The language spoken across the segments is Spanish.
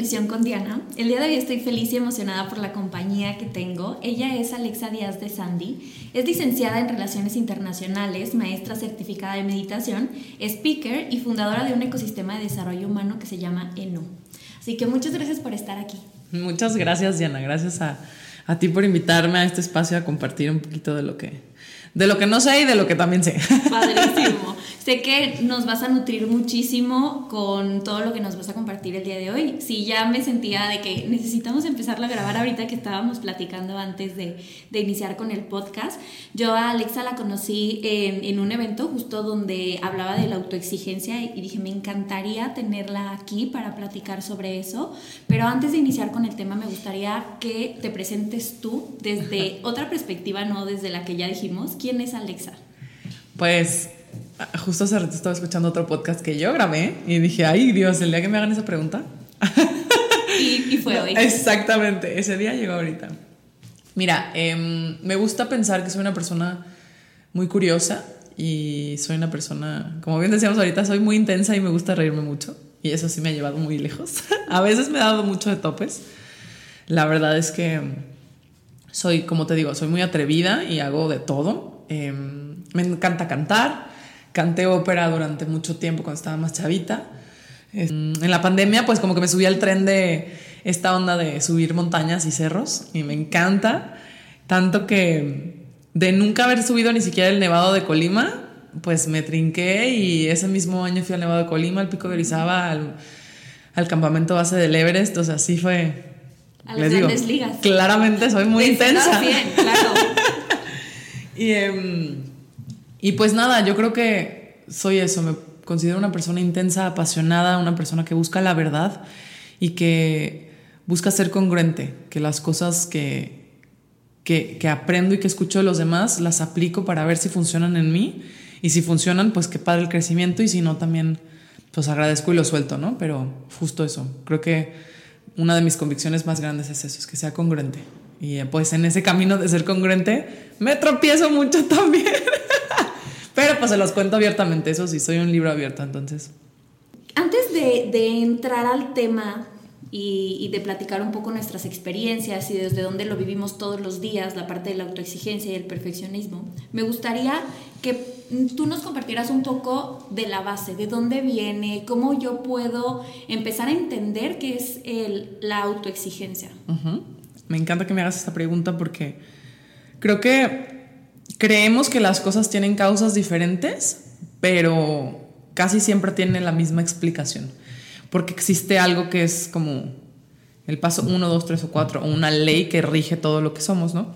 Nutrición con Diana. El día de hoy estoy feliz y emocionada por la compañía que tengo. Ella es Alexa Díaz de Sandy, es licenciada en Relaciones Internacionales, maestra certificada de meditación, speaker y fundadora de un ecosistema de desarrollo humano que se llama ENU. Así que muchas gracias por estar aquí. Muchas gracias, Diana. Gracias a, a ti por invitarme a este espacio a compartir un poquito de lo que, de lo que no sé y de lo que también sé. Padrísimo. Sé que nos vas a nutrir muchísimo con todo lo que nos vas a compartir el día de hoy. Sí, ya me sentía de que necesitamos empezar a grabar ahorita que estábamos platicando antes de, de iniciar con el podcast. Yo a Alexa la conocí en, en, un evento justo donde hablaba de la autoexigencia y dije, me encantaría tenerla aquí para platicar sobre eso. Pero antes de iniciar con el tema, me gustaría que te presentes tú desde otra perspectiva, no desde la que ya dijimos. ¿Quién es Alexa? Pues justo hace rato estaba escuchando otro podcast que yo grabé y dije, ay Dios, el día que me hagan esa pregunta. y, fue hoy. Exactamente, ese día llegó ahorita. Mira, em, me gusta pensar que soy una persona muy curiosa y soy una persona, como bien decíamos ahorita, soy muy intensa y me gusta reírme mucho. Y eso sí me ha llevado muy lejos. A veces me ha dado mucho de topes. La verdad es que soy, como te digo, soy muy atrevida y hago de todo. Em, me encanta cantar, canté ópera durante mucho tiempo cuando estaba más chavita. En la pandemia, pues como que me subí al tren de esta onda de subir montañas y cerros y me encanta. Tanto que de nunca haber subido ni siquiera el Nevado de Colima, pues me trinqué y ese mismo año fui al Nevado de Colima, al Pico de Orizaba, al, al campamento base del Everest. O sea, así fue. A las grandes ligas. Claramente soy muy intensa. Bien, claro. y. Em, y pues nada, yo creo que soy eso, me considero una persona intensa, apasionada, una persona que busca la verdad y que busca ser congruente, que las cosas que, que, que aprendo y que escucho de los demás las aplico para ver si funcionan en mí y si funcionan, pues que padre el crecimiento y si no, también pues agradezco y lo suelto, ¿no? Pero justo eso, creo que una de mis convicciones más grandes es eso, es que sea congruente. Y pues en ese camino de ser congruente me tropiezo mucho también. Pero pues se los cuento abiertamente, eso sí, soy un libro abierto, entonces. Antes de, entrar al tema y, de platicar un poco nuestras experiencias y desde dónde lo vivimos todos los días, la parte de la autoexigencia y el perfeccionismo, me gustaría que tú nos compartieras un poco de la base, de dónde viene, cómo yo puedo empezar a entender qué es el, la autoexigencia. Me encanta que me hagas esta pregunta porque creo que creemos que las cosas tienen causas diferentes, pero casi siempre tienen la misma explicación. Porque existe algo que es como el paso 1, 2, 3 o 4, o una ley que rige todo lo que somos, ¿no?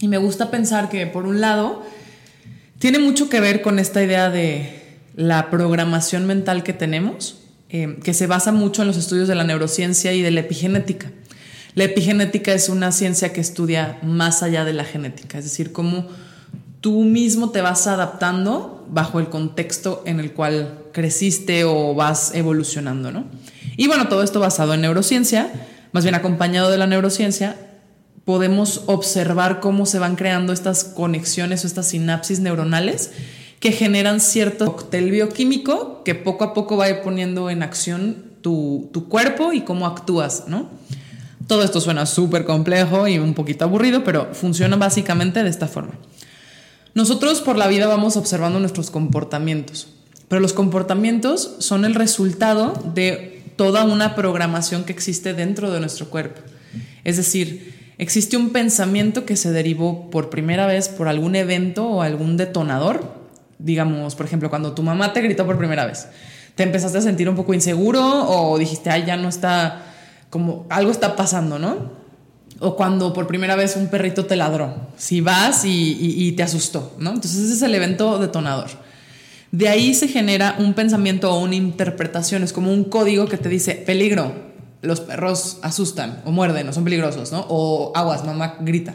Y me gusta pensar que, por un lado, tiene mucho que ver con esta idea de la programación mental que tenemos, eh, que se basa mucho en los estudios de la neurociencia y de la epigenética. La epigenética es una ciencia que estudia más allá de la genética, es decir, cómo tú mismo te vas adaptando bajo el contexto en el cual creciste o vas evolucionando, ¿no? Y bueno, todo esto basado en neurociencia, más bien acompañado de la neurociencia, podemos observar cómo se van creando estas conexiones o estas sinapsis neuronales que generan cierto cóctel bioquímico que poco a poco va poniendo en acción tu, tu cuerpo y cómo actúas, ¿no? Todo esto suena súper complejo y un poquito aburrido, pero funciona básicamente de esta forma. Nosotros por la vida vamos observando nuestros comportamientos, pero los comportamientos son el resultado de toda una programación que existe dentro de nuestro cuerpo. Es decir, existe un pensamiento que se derivó por primera vez por algún evento o algún detonador. Digamos, por ejemplo, cuando tu mamá te gritó por primera vez, te empezaste a sentir un poco inseguro o dijiste, ay, ya no está, como algo está pasando, ¿no? O cuando por primera vez un perrito te ladró, si vas y, te asustó, ¿no? Entonces ese es el evento detonador. De ahí se genera un pensamiento o una interpretación, es como un código que te dice peligro, los perros asustan o muerden o son peligrosos, ¿no? O aguas, mamá grita.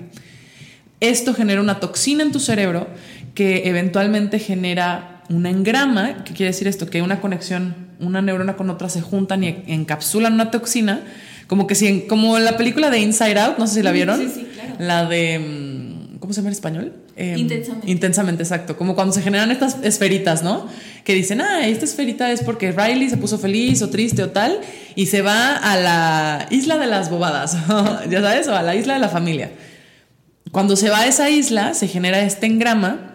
Esto genera una toxina en tu cerebro que eventualmente genera una engrama, ¿qué quiere decir esto? Que una conexión, una neurona con otra se juntan y encapsulan una toxina, como que si, como la película de Inside Out, no sé si la vieron, sí, sí, claro. la de, mm, ¿cómo se llama en español? Eh, intensamente. Intensamente, exacto. Como cuando se generan estas esferitas, ¿no? Que dicen, ah, esta esferita es porque Riley se puso feliz o triste o tal, y se va a la isla de las bobadas, ya sabes, o a la isla de la familia. Cuando se va a esa isla, se genera este engrama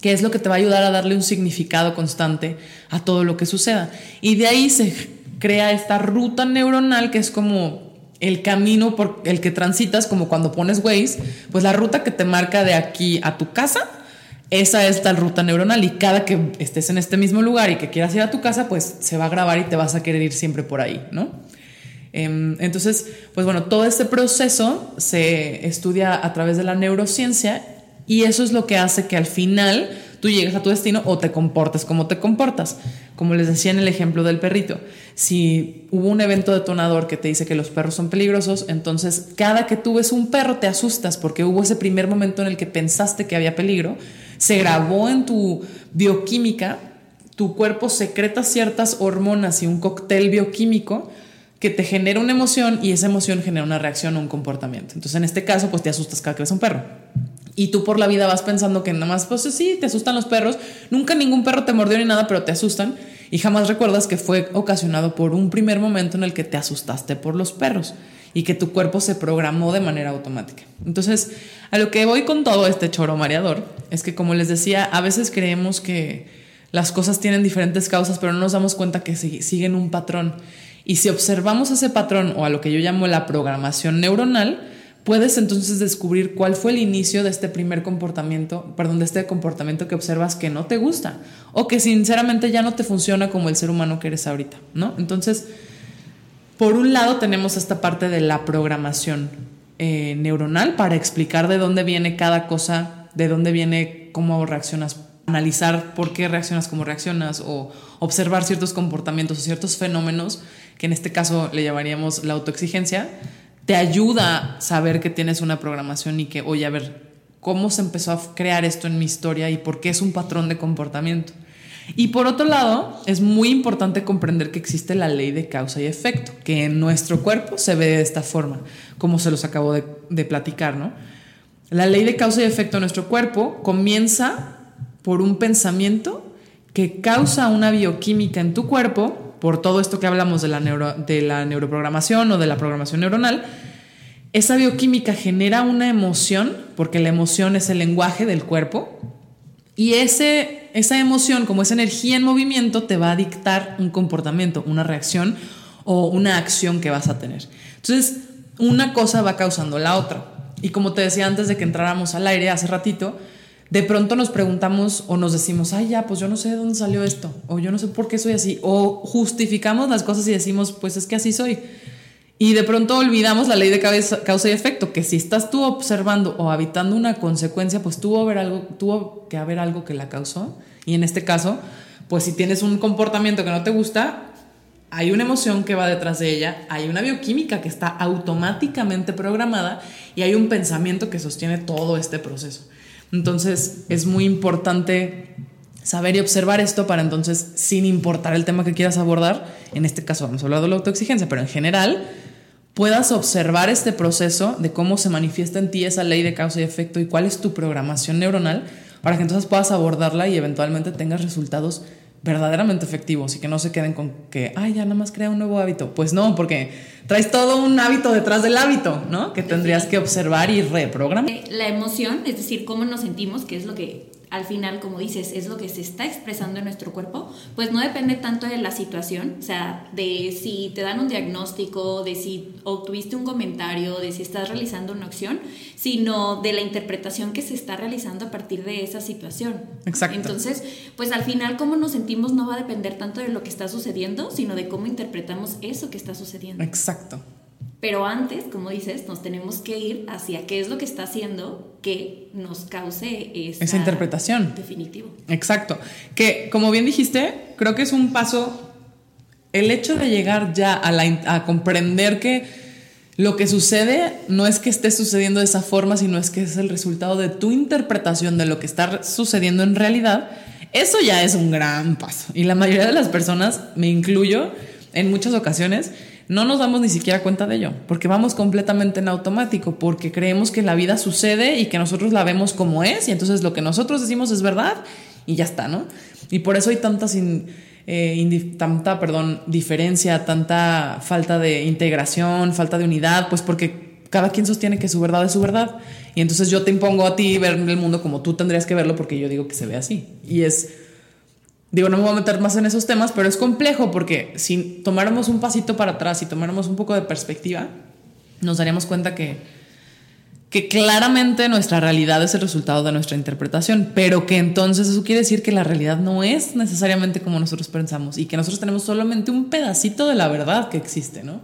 que es lo que te va a ayudar a darle un significado constante a todo lo que suceda. Y de ahí se crea esta ruta neuronal que es como el camino por el que transitas, como cuando pones Waze, pues la ruta que te marca de aquí a tu casa, esa es tal ruta neuronal y cada que estés en este mismo lugar y que quieras ir a tu casa, pues se va a grabar y te vas a querer ir siempre por ahí, ¿no? Em, entonces, pues bueno, todo este proceso se estudia a través de la neurociencia y eso es lo que hace que al final tú llegues a tu destino o te comportes como te comportas. Como les decía en el ejemplo del perrito, si hubo un evento detonador que te dice que los perros son peligrosos, entonces cada que tú ves un perro te asustas porque hubo ese primer momento en el que pensaste que había peligro, se grabó en tu bioquímica, tu cuerpo secreta ciertas hormonas y un cóctel bioquímico que te genera una emoción y esa emoción genera una reacción o un comportamiento. Entonces en este caso pues te asustas cada que ves un perro. Y tú por la vida vas pensando que nada más, pues sí, te asustan los perros. Nunca ningún perro te mordió ni nada, pero te asustan. Y jamás recuerdas que fue ocasionado por un primer momento en el que te asustaste por los perros y que tu cuerpo se programó de manera automática. Entonces, a lo que voy con todo este choro mareador es que, como les decía, a veces creemos que las cosas tienen diferentes causas, pero no nos damos cuenta que siguen un patrón. Y si observamos ese patrón o a lo que yo llamo la programación neuronal, puedes entonces descubrir cuál fue el inicio de este primer comportamiento, perdón, de este comportamiento que observas que no te gusta o que sinceramente ya no te funciona como el ser humano que eres ahorita, ¿no? Entonces, por un lado tenemos esta parte de la programación eh, neuronal para explicar de dónde viene cada cosa, de dónde viene cómo reaccionas, analizar por qué reaccionas como reaccionas o observar ciertos comportamientos o ciertos fenómenos, que en este caso le llamaríamos la autoexigencia te ayuda a saber que tienes una programación y que, oye, a ver, ¿cómo se empezó a crear esto en mi historia y por qué es un patrón de comportamiento? Y por otro lado, es muy importante comprender que existe la ley de causa y efecto, que en nuestro cuerpo se ve de esta forma, como se los acabo de, de platicar, ¿no? La ley de causa y efecto en nuestro cuerpo comienza por un pensamiento que causa una bioquímica en tu cuerpo por todo esto que hablamos de la, de la neuroprogramación o de la programación neuronal, esa bioquímica genera una emoción, porque la emoción es el lenguaje del cuerpo, y ese, esa emoción, como esa energía en movimiento, te va a dictar un comportamiento, una reacción o una acción que vas a tener. Entonces, una cosa va causando la otra. Y como te decía antes de que entráramos al aire hace ratito, de pronto nos preguntamos o nos decimos, ay, ya, pues yo no sé de dónde salió esto, o yo no sé por qué soy así, o justificamos las cosas y decimos, pues es que así soy. Y de pronto olvidamos la ley de causa y efecto, que si estás tú observando o habitando una consecuencia, pues tuvo, haber algo, tuvo que haber algo que la causó. Y en este caso, pues si tienes un comportamiento que no te gusta, hay una emoción que va detrás de ella, hay una bioquímica que está automáticamente programada y hay un pensamiento que sostiene todo este proceso. Entonces es muy importante saber y observar esto para entonces, sin importar el tema que quieras abordar, en este caso vamos a hablar de la autoexigencia, pero en general, puedas observar este proceso de cómo se manifiesta en ti esa ley de causa y efecto y cuál es tu programación neuronal para que entonces puedas abordarla y eventualmente tengas resultados verdaderamente efectivos y que no se queden con que, ay, ya nada más crea un nuevo hábito. Pues no, porque traes todo un hábito detrás del hábito, ¿no? Que tendrías que observar y reprogramar. La emoción, es decir, cómo nos sentimos, que es lo que al final, como dices, es lo que se está expresando en nuestro cuerpo, pues no depende tanto de la situación, o sea, de si te dan un diagnóstico, de si obtuviste un comentario, de si estás realizando una acción, sino de la interpretación que se está realizando a partir de esa situación. Exacto. Entonces, pues al final cómo nos sentimos no va a depender tanto de lo que está sucediendo, sino de cómo interpretamos eso que está sucediendo. Exacto. Pero antes, como dices, nos tenemos que ir hacia qué es lo que está haciendo que nos cause esa interpretación. Definitivo. Exacto. Que, como bien dijiste, creo que es un paso, el hecho de llegar ya a, la, a comprender que lo que sucede no es que esté sucediendo de esa forma, sino es que es el resultado de tu interpretación de lo que está sucediendo en realidad. Eso ya es un gran paso. Y la mayoría de las personas, me incluyo, en muchas ocasiones, no nos damos ni siquiera cuenta de ello, porque vamos completamente en automático, porque creemos que la vida sucede y que nosotros la vemos como es, y entonces lo que nosotros decimos es verdad y ya está, ¿no? Y por eso hay tanta, sin, eh, tanta perdón, diferencia, tanta falta de integración, falta de unidad, pues porque cada quien sostiene que su verdad es su verdad. Y entonces yo te impongo a ti ver el mundo como tú tendrías que verlo porque yo digo que se ve así. Y es Digo, no me voy a meter más en esos temas, pero es complejo porque si tomáramos un pasito para atrás y tomáramos un poco de perspectiva, nos daríamos cuenta que, que claramente nuestra realidad es el resultado de nuestra interpretación, pero que entonces eso quiere decir que la realidad no es necesariamente como nosotros pensamos y que nosotros tenemos solamente un pedacito de la verdad que existe, ¿no?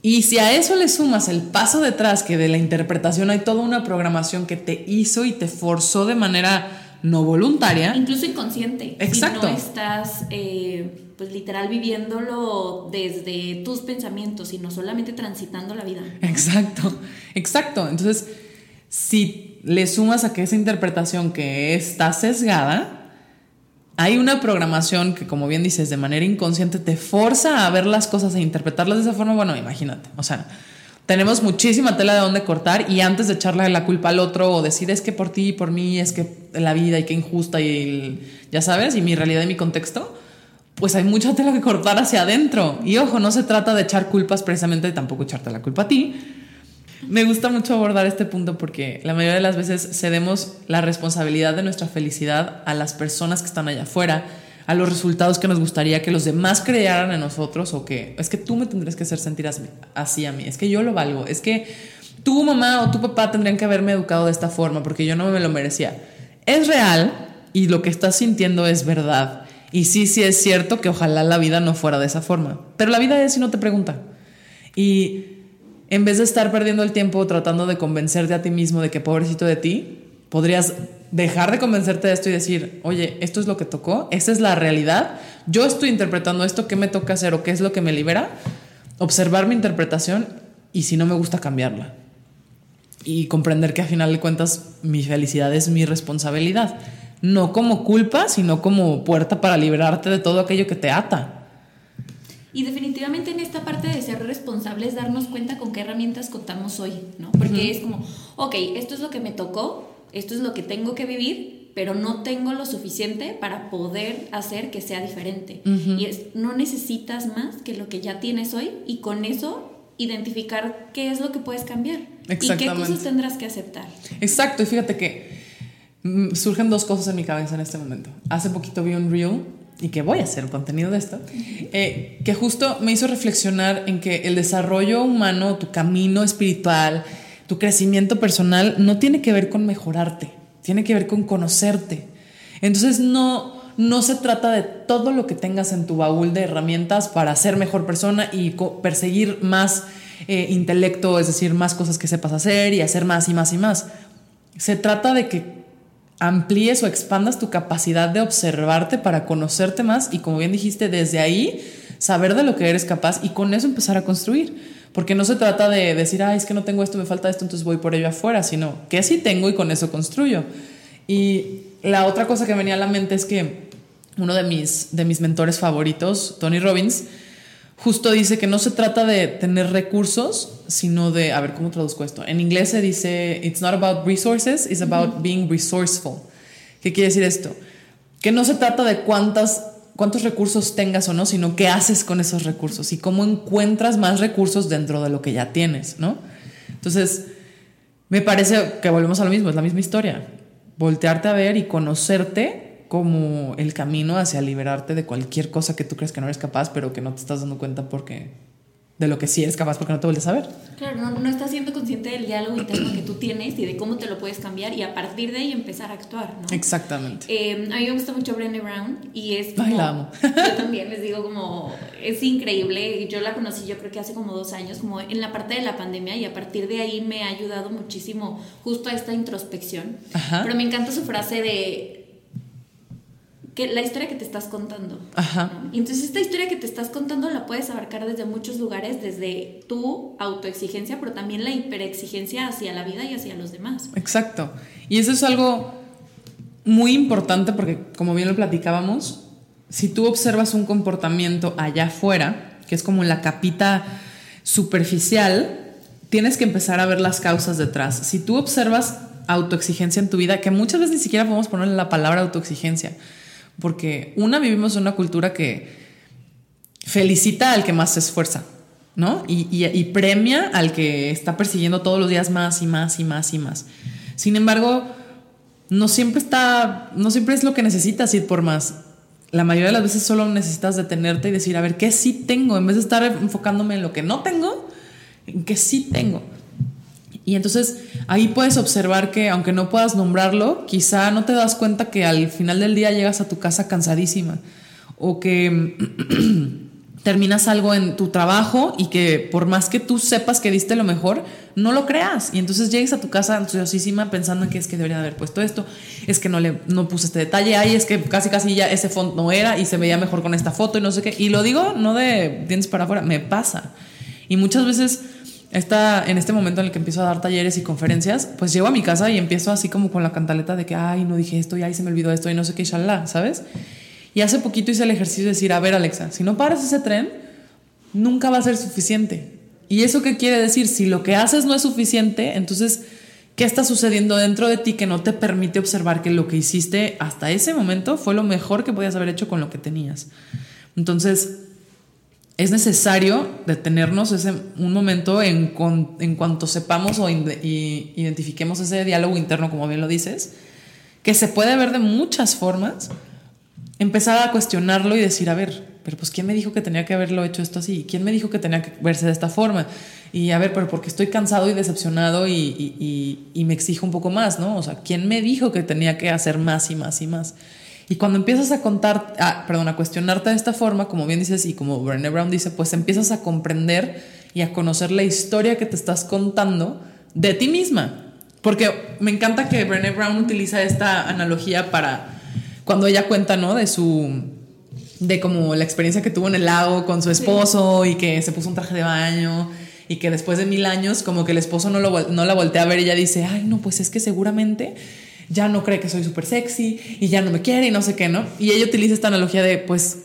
Y si a eso le sumas el paso detrás, que de la interpretación hay toda una programación que te hizo y te forzó de manera no voluntaria. Incluso inconsciente. Exacto. Si no estás, eh, pues literal, viviéndolo desde tus pensamientos, sino solamente transitando la vida. Exacto, exacto. Entonces, si le sumas a que esa interpretación que está sesgada, hay una programación que, como bien dices, de manera inconsciente te forza a ver las cosas e interpretarlas de esa forma, bueno, imagínate. O sea, tenemos muchísima tela de dónde cortar y antes de echarle la culpa al otro o decir es que por ti y por mí es que la vida y que injusta y ya sabes, y mi realidad y mi contexto, pues hay mucha tela que cortar hacia adentro. Y ojo, no se trata de echar culpas precisamente, tampoco echarte la culpa a ti. Me gusta mucho abordar este punto porque la mayoría de las veces cedemos la responsabilidad de nuestra felicidad a las personas que están allá afuera a los resultados que nos gustaría que los demás crearan en nosotros o que es que tú me tendrías que hacer sentir así a mí, es que yo lo valgo, es que tu mamá o tu papá tendrían que haberme educado de esta forma porque yo no me lo merecía. Es real y lo que estás sintiendo es verdad. Y sí, sí es cierto que ojalá la vida no fuera de esa forma, pero la vida es si no te pregunta. Y en vez de estar perdiendo el tiempo tratando de convencerte a ti mismo de que pobrecito de ti, podrías dejar de convencerte de esto y decir, oye, esto es lo que tocó, esta es la realidad, yo estoy interpretando esto, ¿qué me toca hacer o qué es lo que me libera? Observar mi interpretación y si no me gusta cambiarla. Y comprender que a final de cuentas mi felicidad es mi responsabilidad. No como culpa, sino como puerta para liberarte de todo aquello que te ata. Y definitivamente en esta parte de ser responsables, darnos cuenta con qué herramientas contamos hoy, ¿no? Porque es como, ok, esto es lo que me tocó, esto es lo que tengo que vivir, pero no tengo lo suficiente para poder hacer que sea diferente. Y es, no necesitas más que lo que ya tienes hoy y con eso identificar qué es lo que puedes cambiar y qué cosas tendrás que aceptar. Exacto, y fíjate que mm, surgen dos cosas en mi cabeza en este momento. Hace poquito vi un reel y que voy a hacer contenido de esto, eh, que justo me hizo reflexionar en que el desarrollo humano, tu camino espiritual, tu crecimiento personal no tiene que ver con mejorarte, tiene que ver con conocerte. Entonces no, no se trata de todo lo que tengas en tu baúl de herramientas para ser mejor persona y perseguir más eh, intelecto, es decir, más cosas que sepas hacer y hacer más y más y más. Se trata de que amplíes o expandas tu capacidad de observarte para conocerte más y como bien dijiste, desde ahí saber de lo que eres capaz y con eso empezar a construir. Porque no se trata de decir, ah, es que no tengo esto, me falta esto, entonces voy por ello afuera, sino que sí tengo y con eso construyo. Y la otra cosa que venía a la mente es que uno de mis, de mis mentores favoritos, Tony Robbins, justo dice que no se trata de tener recursos, sino de, a ver, ¿cómo traduzco esto? En inglés se dice, it's not about resources, it's about being resourceful. ¿Qué quiere decir esto? Que no se trata de cuántas cuántos recursos tengas o no, sino qué haces con esos recursos y cómo encuentras más recursos dentro de lo que ya tienes, ¿no? Entonces, me parece que volvemos a lo mismo, es la misma historia. Voltearte a ver y conocerte como el camino hacia liberarte de cualquier cosa que tú crees que no eres capaz, pero que no te estás dando cuenta porque de lo que sí eres capaz porque no te vuelves a ver. Claro, no, no estás siendo consciente del diálogo interno que tú tienes y de cómo te lo puedes cambiar y a partir de ahí empezar a actuar, ¿no? Exactamente. Eh, a mí me gusta mucho Brené Brown y es Ay, como, la amo. yo también les digo como es increíble yo la conocí yo creo que hace como dos años como en la parte de la pandemia y a partir de ahí me ha ayudado muchísimo justo a esta introspección Ajá. pero me encanta su frase de que la historia que te estás contando Ajá. ¿no? y entonces esta historia que te estás contando la puedes abarcar desde muchos lugares desde tu autoexigencia pero también la hiperexigencia hacia la vida y hacia los demás Exacto. Y eso es algo muy importante porque, como bien lo platicábamos, si tú observas un comportamiento allá afuera, que es como la capita superficial, tienes que empezar a ver las causas detrás. Si tú observas autoexigencia en tu vida, que muchas veces ni siquiera podemos ponerle la palabra autoexigencia, porque una vivimos en una cultura que felicita al que más se esfuerza, ¿no? Y, premia al que está persiguiendo todos los días más y más y más y más. Sin embargo, no siempre está, no siempre es lo que necesitas ir por más. La mayoría de las veces solo necesitas detenerte y decir, a ver, ¿qué sí tengo? En vez de estar enfocándome en lo que no tengo, en qué sí tengo. Y entonces ahí puedes observar que aunque no puedas nombrarlo, quizá no te das cuenta que al final del día llegas a tu casa cansadísima o que terminas algo en tu trabajo y que por más que tú sepas que diste lo mejor, no lo creas. Y entonces llegues a tu casa ansiosísima pensando en que es que debería haber puesto esto, es que no le no puse este detalle, ay, es que casi casi ya ese font no era y se veía mejor con esta foto y no sé qué. Y lo digo no de dientes para afuera, me pasa. Y muchas veces esta, en este momento en el que empiezo a dar talleres y conferencias, pues llego a mi casa y empiezo así como con la cantaleta de que, ay, no dije esto, y ay, se me olvidó esto, y no sé qué, shalala, ¿sabes? Y hace poquito hice el ejercicio de decir, a ver, Alexa, si no paras ese tren, nunca va a ser suficiente. ¿Y eso qué quiere decir? Si lo que haces no es suficiente, entonces, ¿qué está sucediendo dentro de ti que no te permite observar que lo que hiciste hasta ese momento fue lo mejor que podías haber hecho con lo que tenías? Entonces, es necesario detenernos ese, un momento en, con- en cuanto sepamos o identifiquemos ese diálogo interno, como bien lo dices, que se puede ver de muchas formas, empezar a cuestionarlo y decir, a ver, pero pues ¿quién me dijo que tenía que haberlo hecho esto así? ¿Quién me dijo que tenía que verse de esta forma? Y a ver, pero porque estoy cansado y decepcionado y- y me exijo un poco más, ¿no? O sea, ¿quién me dijo que tenía que hacer más y más y más? Y cuando empiezas a contar, ah, perdón, a cuestionarte de esta forma, como bien dices y como Brené Brown dice, pues empiezas a comprender y a conocer la historia que te estás contando de ti misma. Porque me encanta que Brené Brown utiliza esta analogía para cuando ella cuenta, ¿no? De su de como la experiencia que tuvo en el lago con su esposo y que se puso un traje de baño y que después de mil años como que el esposo no, lo, no la voltea a ver y ella dice, ay no, pues es que seguramente ya no cree que soy súper sexy y ya no me quiere y no sé qué, ¿no? Y ella utiliza esta analogía de, pues,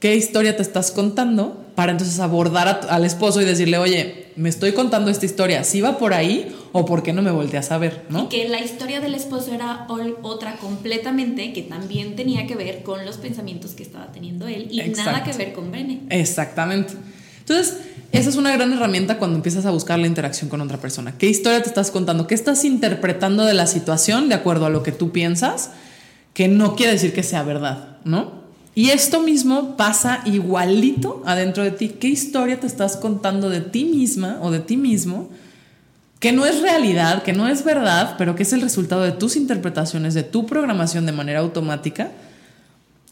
¿qué historia te estás contando? Para entonces abordar a al esposo y decirle, oye, me estoy contando esta historia, ¿sí va por ahí o por qué no me volteas a ver, ¿no? Y que la historia del esposo era otra completamente que también tenía que ver con los pensamientos que estaba teniendo él y Exacto. nada que ver con Brené. Exactamente. Entonces, esa es una gran herramienta cuando empiezas a buscar la interacción con otra persona. ¿Qué historia te estás contando? ¿Qué estás interpretando de la situación de acuerdo a lo que tú piensas? Que no quiere decir que sea verdad, ¿no? Y esto mismo pasa igualito adentro de ti. ¿Qué historia te estás contando de ti misma o de ti mismo? Que no es realidad, que no es verdad, pero que es el resultado de tus interpretaciones, de tu programación de manera automática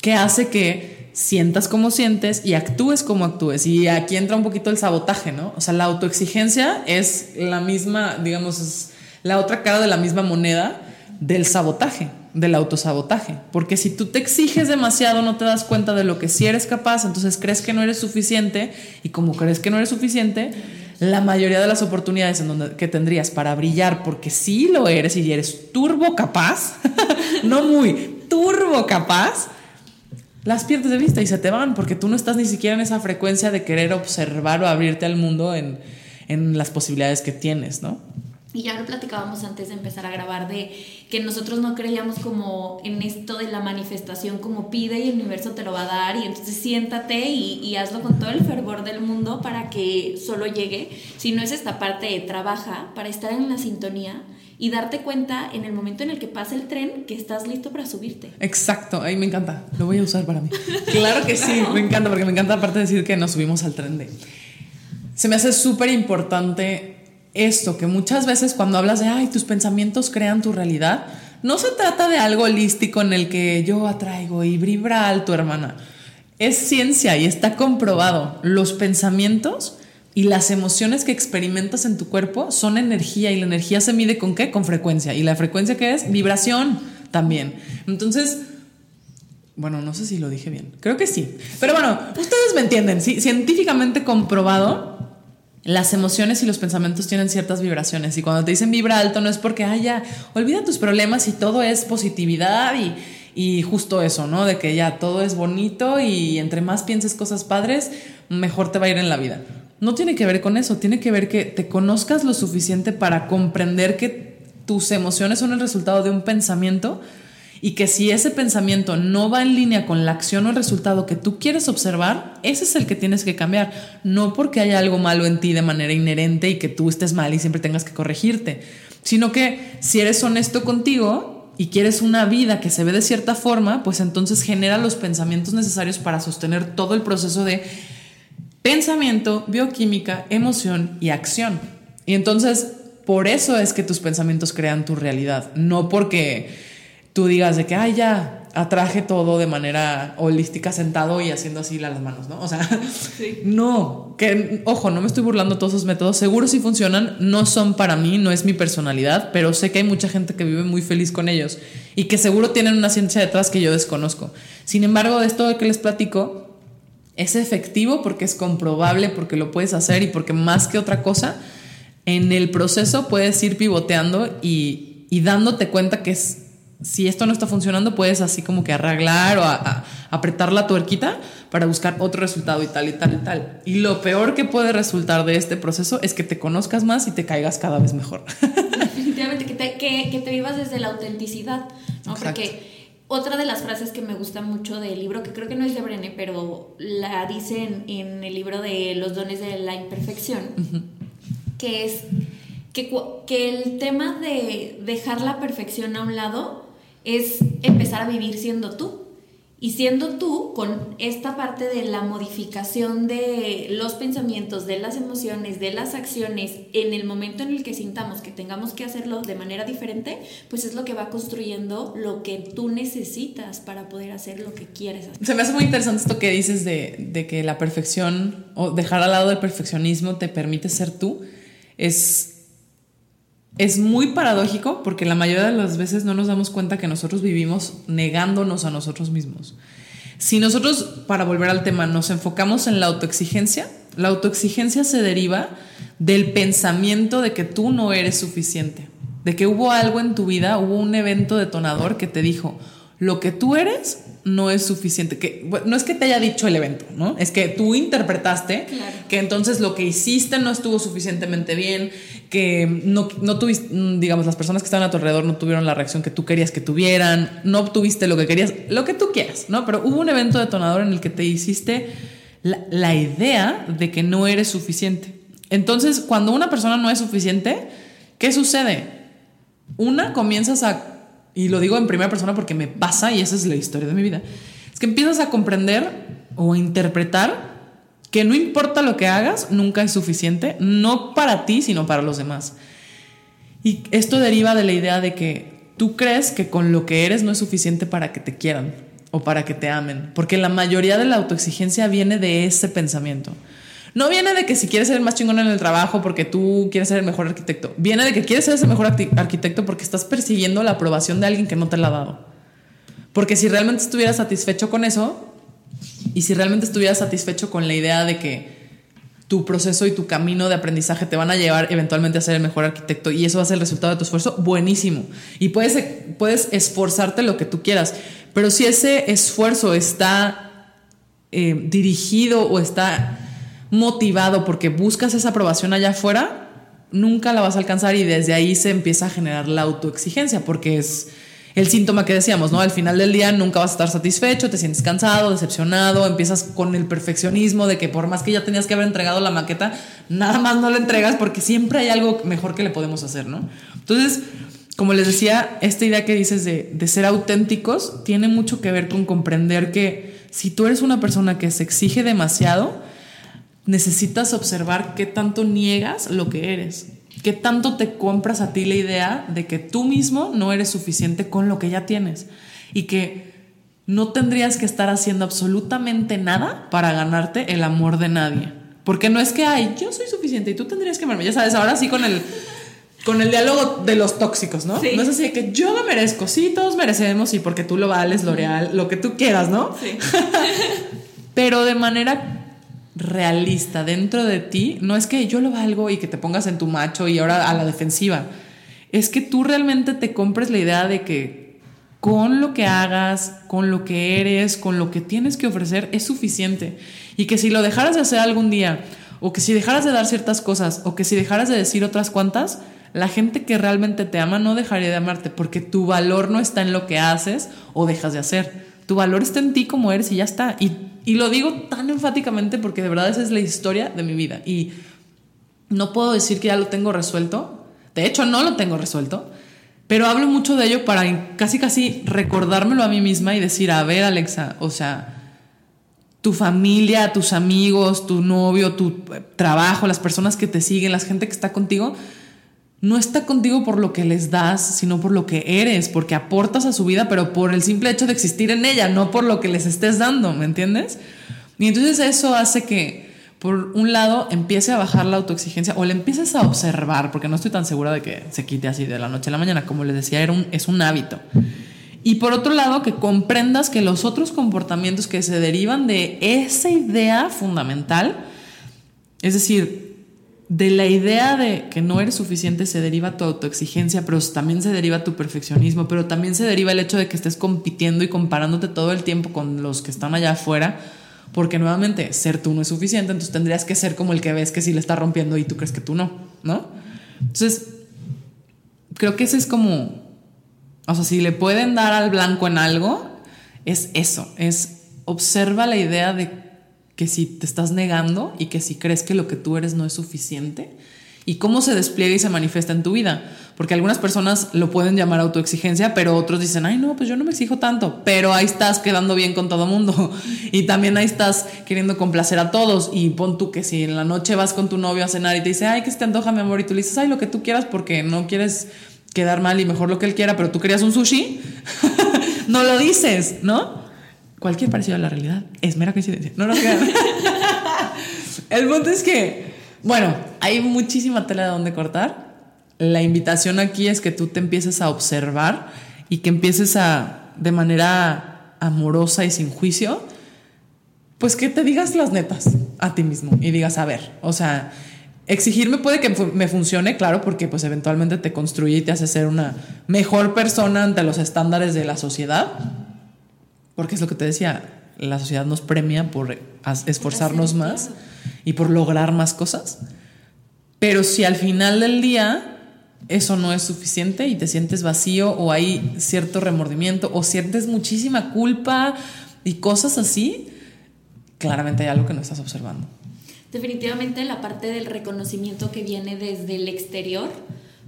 que hace que sientas como sientes y actúes como actúes. Y aquí entra un poquito el sabotaje, ¿no? O sea, la autoexigencia es la misma, digamos, es la otra cara de la misma moneda del sabotaje, del autosabotaje. Porque si tú te exiges demasiado, no te das cuenta de lo que sí eres capaz, entonces crees que no eres suficiente y como crees que no eres suficiente, la mayoría de las oportunidades en donde, que tendrías para brillar, porque sí lo eres y eres turbo capaz, no muy, turbo capaz, las pierdes de vista y se te van porque tú no estás ni siquiera en esa frecuencia de querer observar o abrirte al mundo en, en las posibilidades que tienes, ¿no? Y ya lo platicábamos antes de empezar a grabar de que nosotros no creíamos como en esto de la manifestación como pide y el universo te lo va a dar y entonces siéntate y, y hazlo con todo el fervor del mundo para que solo llegue, si no es esta parte de trabaja para estar en la sintonía y darte cuenta en el momento en el que pasa el tren que estás listo para subirte. Exacto, ahí me encanta, lo voy a usar para mí. Claro que sí, me encanta porque me encanta aparte decir que nos subimos al tren de... se me hace súper importante esto, que muchas veces cuando hablas de, ay, tus pensamientos crean tu realidad, no se trata de algo holístico en el que yo atraigo y vibra alto, hermana. Es ciencia y está comprobado. Los pensamientos y las emociones que experimentas en tu cuerpo son energía y la energía se mide con qué? Con frecuencia. ¿Y la frecuencia qué es? Vibración también. Entonces, bueno, no sé si lo dije bien. Creo que sí. Pero bueno, ustedes me entienden. Científicamente comprobado, las emociones y los pensamientos tienen ciertas vibraciones. Y cuando te dicen vibra alto, no es porque, haya olvida tus problemas y todo es positividad y, y justo eso, ¿no? De que ya todo es bonito y entre más pienses cosas padres, mejor te va a ir en la vida no tiene que ver con eso, tiene que ver que te conozcas lo suficiente para comprender que tus emociones son el resultado de un pensamiento y que si ese pensamiento no va en línea con la acción o el resultado que tú quieres observar, ese es el que tienes que cambiar, no porque haya algo malo en ti de manera inherente y que tú estés mal y siempre tengas que corregirte, sino que si eres honesto contigo y quieres una vida que se ve de cierta forma, pues entonces genera los pensamientos necesarios para sostener todo el proceso de pensamiento, bioquímica, emoción y acción. Y entonces, por eso es que tus pensamientos crean tu realidad, no porque tú digas de que, ay, ya, atraje todo de manera holística sentado y haciendo así las manos, ¿no? O sea, no, que, ojo, no me estoy burlando de todos esos métodos, seguro sí funcionan, no son para mí, no es mi personalidad, pero sé que hay mucha gente que vive muy feliz con ellos y que seguro tienen una ciencia detrás que yo desconozco. Sin embargo, de esto que les platico, es efectivo porque es comprobable, porque lo puedes hacer y porque más que otra cosa, en el proceso puedes ir pivoteando y, dándote cuenta que si esto no está funcionando, puedes así como que arreglar o apretar la tuerquita para buscar otro resultado y tal y tal y tal. Y lo peor que puede resultar de este proceso es que te conozcas más y te caigas cada vez mejor. Definitivamente, que te, que, te vivas desde la autenticidad, ¿no? Porque otra de las frases que me gusta mucho del libro, que creo que no es de Brené, pero la dicen en, el libro de Los dones de la imperfección, que es que, que el tema de dejar la perfección a un lado es empezar a vivir siendo tú. Y siendo tú, con esta parte de la modificación de los pensamientos, de las emociones, de las acciones, en el momento en el que sintamos que tengamos que hacerlo de manera diferente, pues es lo que va construyendo lo que tú necesitas para poder hacer lo que quieres hacer. Se me hace muy interesante esto que dices de, de que la perfección o dejar al lado el perfeccionismo te permite ser tú. Es es muy paradójico porque la mayoría de las veces no nos damos cuenta que nosotros vivimos negándonos a nosotros mismos. Si nosotros, para volver al tema, nos enfocamos en la autoexigencia, la autoexigencia se deriva del pensamiento de que tú no eres suficiente, de que hubo algo en tu vida, hubo un evento detonador que te dijo, lo que tú eres no es suficiente. Que, no es que te haya dicho el evento, ¿no? Es que tú interpretaste que entonces lo que hiciste no estuvo suficientemente bien, que no, no tuviste, mm, digamos, las personas que estaban a tu alrededor no tuvieron la reacción que tú querías que tuvieran, no obtuviste lo que querías, lo que tú quieras, ¿no? Pero hubo un evento detonador en el que te hiciste la, la idea de que no eres suficiente. Entonces, cuando una persona no es suficiente, ¿qué sucede? Una, comienzas a y lo digo en primera persona porque me pasa y esa es la historia de mi vida, es que empiezas a comprender o a interpretar que no importa lo que hagas, nunca es suficiente, no para ti, sino para los demás. Y esto deriva de la idea de que tú crees que con lo que eres no es suficiente para que te quieran o para que te amen, porque la mayoría de la autoexigencia viene de ese pensamiento. No viene de que si quieres ser el más chingón en el trabajo porque tú quieres ser el mejor arquitecto. Viene de que quieres ser ese mejor arquitecto porque estás persiguiendo la aprobación de alguien que no te la ha dado. Porque si realmente estuvieras satisfecho con eso y si realmente estuvieras satisfecho con la idea de que tu proceso y tu camino de aprendizaje te van a llevar eventualmente a ser el mejor arquitecto y eso va a ser el resultado de tu esfuerzo, buenísimo. Y puedes, puedes esforzarte lo que tú quieras. Pero si ese esfuerzo está eh, dirigido o está motivado porque buscas esa aprobación allá afuera, nunca la vas a alcanzar y desde ahí se empieza a generar la autoexigencia porque es el síntoma que decíamos, ¿no? Al final del día nunca vas a estar satisfecho, te sientes cansado, decepcionado, empiezas con el perfeccionismo de que por más que ya tenías que haber entregado la maqueta, nada más no la entregas porque siempre hay algo mejor que le podemos hacer, ¿no? Entonces, como les decía, esta idea que dices de, de ser auténticos tiene mucho que ver con comprender que si tú eres una persona que se exige demasiado, necesitas observar qué tanto niegas lo que eres. ¿Qué tanto te compras a ti la idea de que tú mismo no eres suficiente con lo que ya tienes? Y que no tendrías que estar haciendo absolutamente nada para ganarte el amor de nadie. Porque no es que, ay, yo soy suficiente y tú tendrías que amarme. Ya sabes, ahora sí con el, con el diálogo de los tóxicos, ¿no? No es así de que yo me merezco, sí, todos merecemos y porque tú lo vales, L'Oreal, lo que tú quieras, ¿no? Sí. Pero de manera realista dentro de ti, no es que yo lo valgo y que te pongas en tu macho y ahora a la defensiva. Es que tú realmente te compres la idea de que con lo que hagas, con lo que eres, con lo que tienes que ofrecer, es suficiente. Y que si lo dejaras de hacer algún día, o que si dejaras de dar ciertas cosas, o que si dejaras de decir otras cuantas, la gente que realmente te ama no dejaría de amarte, porque tu valor no está en lo que haces o dejas de hacer. Tu valor está en ti como eres y ya está. Y y lo digo tan enfáticamente porque de verdad esa es la historia de mi vida. Y no puedo decir que ya lo tengo resuelto. De hecho, no lo tengo resuelto. Pero hablo mucho de ello para casi casi recordármelo a mí misma y decir, a ver Alexa, o sea, tu familia, tus amigos, tu novio, tu trabajo, las personas que te siguen, la gente que está contigo, no está contigo por lo que les das, sino por lo que eres, porque aportas a su vida, pero por el simple hecho de existir en ella, no por lo que les estés dando, ¿me entiendes? Y entonces eso hace que, por un lado, empiece a bajar la autoexigencia o le empieces a observar, porque no estoy tan segura de que se quite así de la noche a la mañana, como les decía, era es un hábito. Y por otro lado, que comprendas que los otros comportamientos que se derivan de esa idea fundamental, es decir, de la idea de que no eres suficiente se deriva tu autoexigencia, pero también se deriva tu perfeccionismo, pero también se deriva el hecho de que estés compitiendo y comparándote todo el tiempo con los que están allá afuera, porque nuevamente ser tú no es suficiente, entonces tendrías que ser como el que ves que sí le está rompiendo y tú crees que tú no, ¿no? Entonces, creo que ese es como, o sea, si le pueden dar al blanco en algo, es eso, es observa la idea de que si te estás negando y que si crees que lo que tú eres no es suficiente y cómo se despliega y se manifiesta en tu vida. Porque algunas personas lo pueden llamar autoexigencia, pero otros dicen, ay, no, pues yo no me exijo tanto, pero ahí estás quedando bien con todo mundo y también ahí estás queriendo complacer a todos. Y pon tú que si en la noche vas con tu novio a cenar y te dice, ay, que se te antoja, mi amor, y tú le dices, ay, lo que tú quieras porque no quieres quedar mal y mejor lo que él quiera, pero tú querías un sushi, no lo dices, ¿no? Cualquier parecido a la realidad es mera coincidencia. No nos quedan. El punto es que, bueno, hay muchísima tela de donde cortar. La invitación aquí es que tú te empieces a observar y que empieces a, de manera amorosa y sin juicio, pues que te digas las netas a ti mismo y digas, a ver, o sea, exigirme puede que me funcione, claro, porque pues eventualmente te construye y te hace ser una mejor persona ante los estándares de la sociedad porque es lo que te decía, la sociedad nos premia por esforzarnos más y por lograr más cosas. Pero si al final del día eso no es suficiente y te sientes vacío o hay cierto remordimiento o sientes muchísima culpa y cosas así, claramente hay algo que no estás observando. Definitivamente la parte del reconocimiento que viene desde el exterior,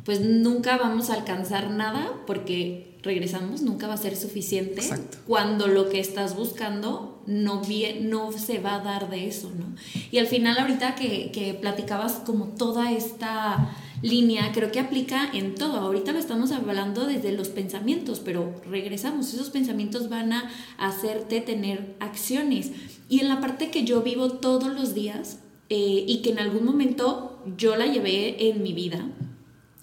pues nunca vamos a alcanzar nada porque regresamos, nunca va a ser suficiente cuando lo que estás buscando no, no se va a dar de eso, ¿no? Y al final ahorita que, que platicabas como toda esta línea, creo que aplica en todo. Ahorita lo estamos hablando desde los pensamientos, pero regresamos, esos pensamientos van a hacerte tener acciones. Y en la parte que yo vivo todos los días eh, y que en algún momento yo la llevé en mi vida,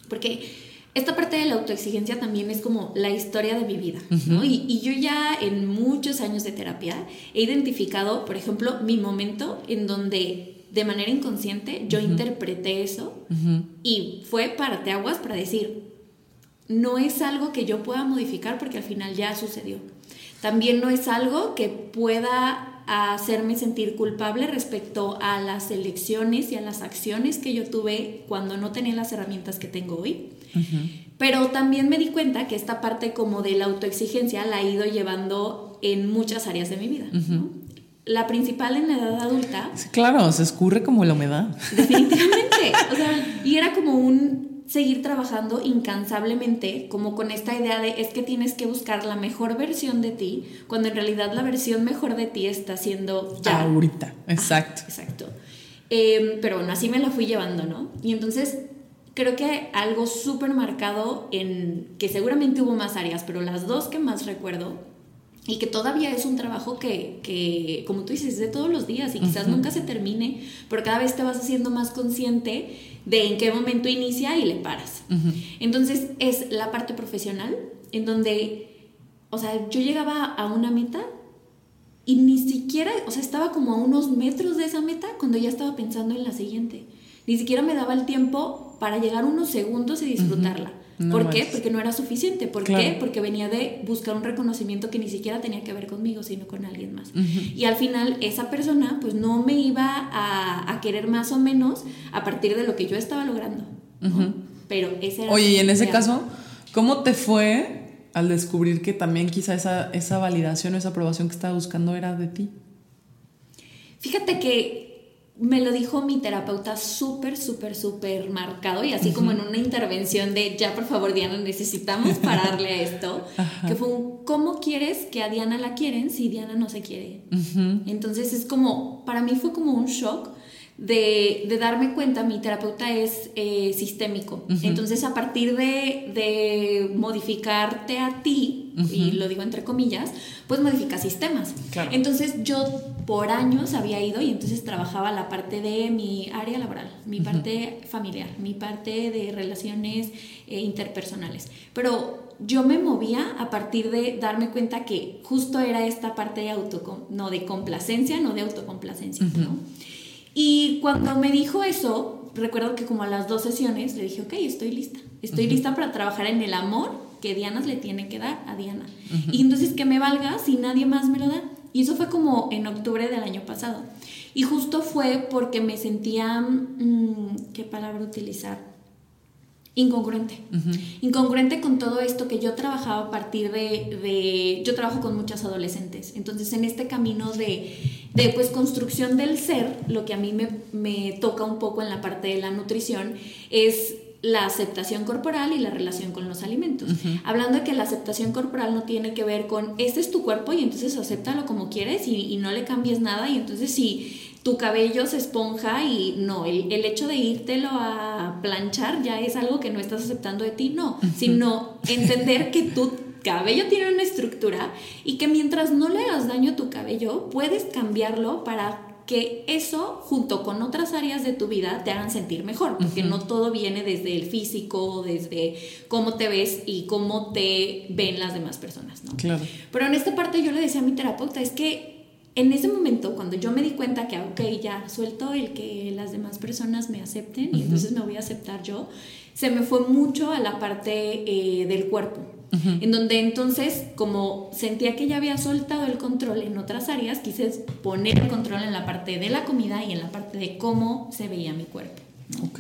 porque esta parte de la autoexigencia también es como la historia de mi vida, ¿no? Y, yo ya en muchos años de terapia he identificado, por ejemplo, mi momento en donde de manera inconsciente yo interpreté eso y fue parteaguas para decir, no es algo que yo pueda modificar porque al final ya sucedió. También no es algo que pueda hacerme sentir culpable respecto a las elecciones y a las acciones que yo tuve cuando no tenía las herramientas que tengo hoy. Pero también me di cuenta que esta parte como de la autoexigencia la he ido llevando en muchas áreas de mi vida. La principal en la edad adulta. claro, se escurre como la humedad. Definitivamente. o sea, y era como un seguir trabajando incansablemente, como con esta idea de es que tienes que buscar la mejor versión de ti, cuando en realidad la versión mejor de ti está siendo ya. Ahorita, exacto. exacto. Em, pero bueno, así me la fui llevando, ¿no? Y entonces creo que algo súper marcado en que seguramente hubo más áreas, pero las dos que más recuerdo y que todavía es un trabajo que, que como tú dices, es de todos los días y quizás nunca se termine, pero cada vez te vas haciendo más consciente de en qué momento inicia y le paras. Entonces es la parte profesional, en donde, o sea, yo llegaba a una meta y ni siquiera, o sea, estaba como a unos metros de esa meta cuando ya estaba pensando en la siguiente. Ni siquiera me daba el tiempo para llegar unos segundos y disfrutarla. ¿Por qué? Porque no era suficiente. ¿Por qué? Porque venía de buscar un reconocimiento que ni siquiera tenía que ver conmigo, sino con alguien más. Y al final esa persona pues no me iba a, querer más o menos a partir de lo que yo estaba logrando. Pero ese era... Oye, y en ese caso, ¿cómo te fue al descubrir que también quizá esa, esa validación o esa aprobación que estaba buscando era de ti? Fíjate que me lo dijo mi terapeuta súper, súper, súper marcado y así como en una intervención de ya por favor Diana necesitamos pararle a esto, que fue un ¿cómo quieres que a Diana la quieren si Diana no se quiere? Entonces es como, para mí fue como un shock de, de, darme cuenta, mi terapeuta es eh, sistémico. Entonces, a partir de, de modificarte a ti, y lo digo entre comillas, pues modifica sistemas. Entonces, yo por años había ido y entonces trabajaba la parte de mi área laboral, mi parte familiar, mi parte de relaciones eh, interpersonales. Pero yo me movía a partir de darme cuenta que justo era esta parte de auto, no de complacencia, no de autocomplacencia, ¿no? Y cuando me dijo eso, recuerdo que como a las dos sesiones le dije, ok, estoy lista. Estoy lista para trabajar en el amor que Diana le tiene que dar a Diana. Y entonces que me valga si nadie más me lo da. Y eso fue como en octubre del año pasado. Y justo fue porque me sentía, mm, ¿qué palabra utilizar? Incongruente. Incongruente con todo esto que yo trabajaba a partir de, Yo trabajo con muchas adolescentes. Entonces, en este camino de, de pues, construcción del ser, lo que a mí me, me toca un poco en la parte de la nutrición es la aceptación corporal y la relación con los alimentos. Hablando de que la aceptación corporal no tiene que ver con, este es tu cuerpo y entonces acéptalo como quieres y, y no le cambies nada y entonces si tu cabello se esponja y no, el, el, hecho de írtelo a planchar ya es algo que no estás aceptando de ti, no, sino entender que tu cabello tiene una estructura y que mientras no le hagas daño a tu cabello, puedes cambiarlo para que eso junto con otras áreas de tu vida te hagan sentir mejor, porque no todo viene desde el físico, desde cómo te ves y cómo te ven las demás personas, ¿no? Claro. Pero en esta parte yo le decía a mi terapeuta, es que en ese momento, cuando yo me di cuenta que, ok, ya suelto el que las demás personas me acepten y entonces me voy a aceptar yo, se me fue mucho a la parte eh, del cuerpo. En donde entonces, como sentía que ya había soltado el control en otras áreas, quise poner el control en la parte de la comida y en la parte de cómo se veía mi cuerpo. Ok.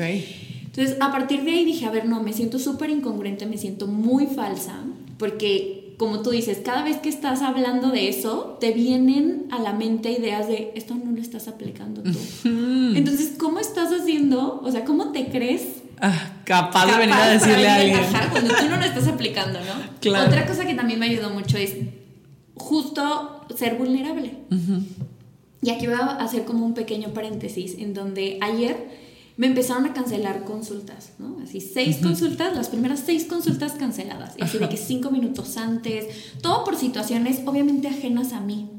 Entonces, a partir de ahí dije, a ver, no, me siento súper incongruente, me siento muy falsa, porque como tú dices, cada vez que estás hablando de eso, te vienen a la mente ideas de esto no lo estás aplicando tú. Entonces, ¿cómo estás haciendo? O sea, ¿cómo te crees? Ah, capaz, de venir a decirle a alguien. cuando tú no lo estás aplicando, ¿no? Claro. Otra cosa que también me ayudó mucho es justo ser vulnerable. Y aquí voy a hacer como un pequeño paréntesis en donde ayer me empezaron a cancelar consultas, ¿no? Así, seis consultas, las primeras seis consultas canceladas. Así de que cinco minutos antes, todo por situaciones obviamente ajenas a mí.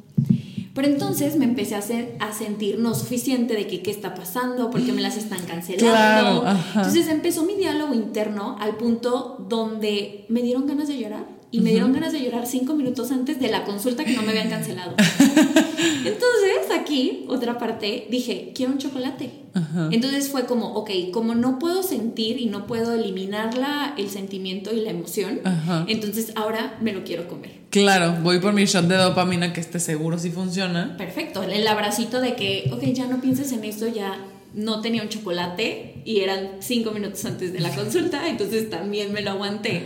Pero entonces me empecé a, hacer, a sentir no suficiente de que qué está pasando, por qué me las están cancelando. entonces empezó mi diálogo interno al punto donde me dieron ganas de llorar y me dieron ganas de llorar cinco minutos antes de la consulta que no me habían cancelado. Entonces, aquí, otra parte, dije, quiero un chocolate. Entonces fue como, ok, como no puedo sentir y no puedo eliminar la, el sentimiento y la emoción, entonces ahora me lo quiero comer. Claro, voy por mi shot de dopamina que esté seguro si funciona. Perfecto, el abracito de que, ok, ya no pienses en esto, ya no tenía un chocolate y eran cinco minutos antes de la consulta, entonces también me lo aguanté.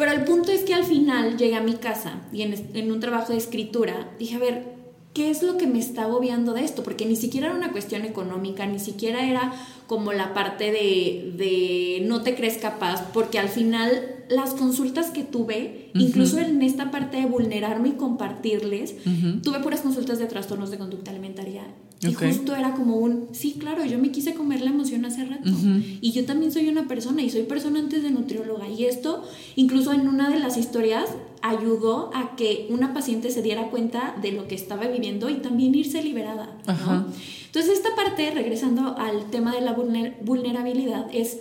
Pero el punto es que al final llegué a mi casa y en, un trabajo de escritura dije, a ver, ¿qué es lo que me está agobiando de esto? Porque ni siquiera era una cuestión económica, ni siquiera era como la parte de, de no te crees capaz, porque al final las consultas que tuve, incluso en esta parte de vulnerarme y compartirles, tuve puras consultas de trastornos de conducta alimentaria. Y justo era como un, sí, claro, yo me quise comer la emoción hace rato. Y yo también soy una persona y soy persona antes de nutrióloga. Y esto, incluso en una de las historias, ayudó a que una paciente se diera cuenta de lo que estaba viviendo y también irse liberada. Entonces, esta parte, regresando al tema de la vulnerabilidad, es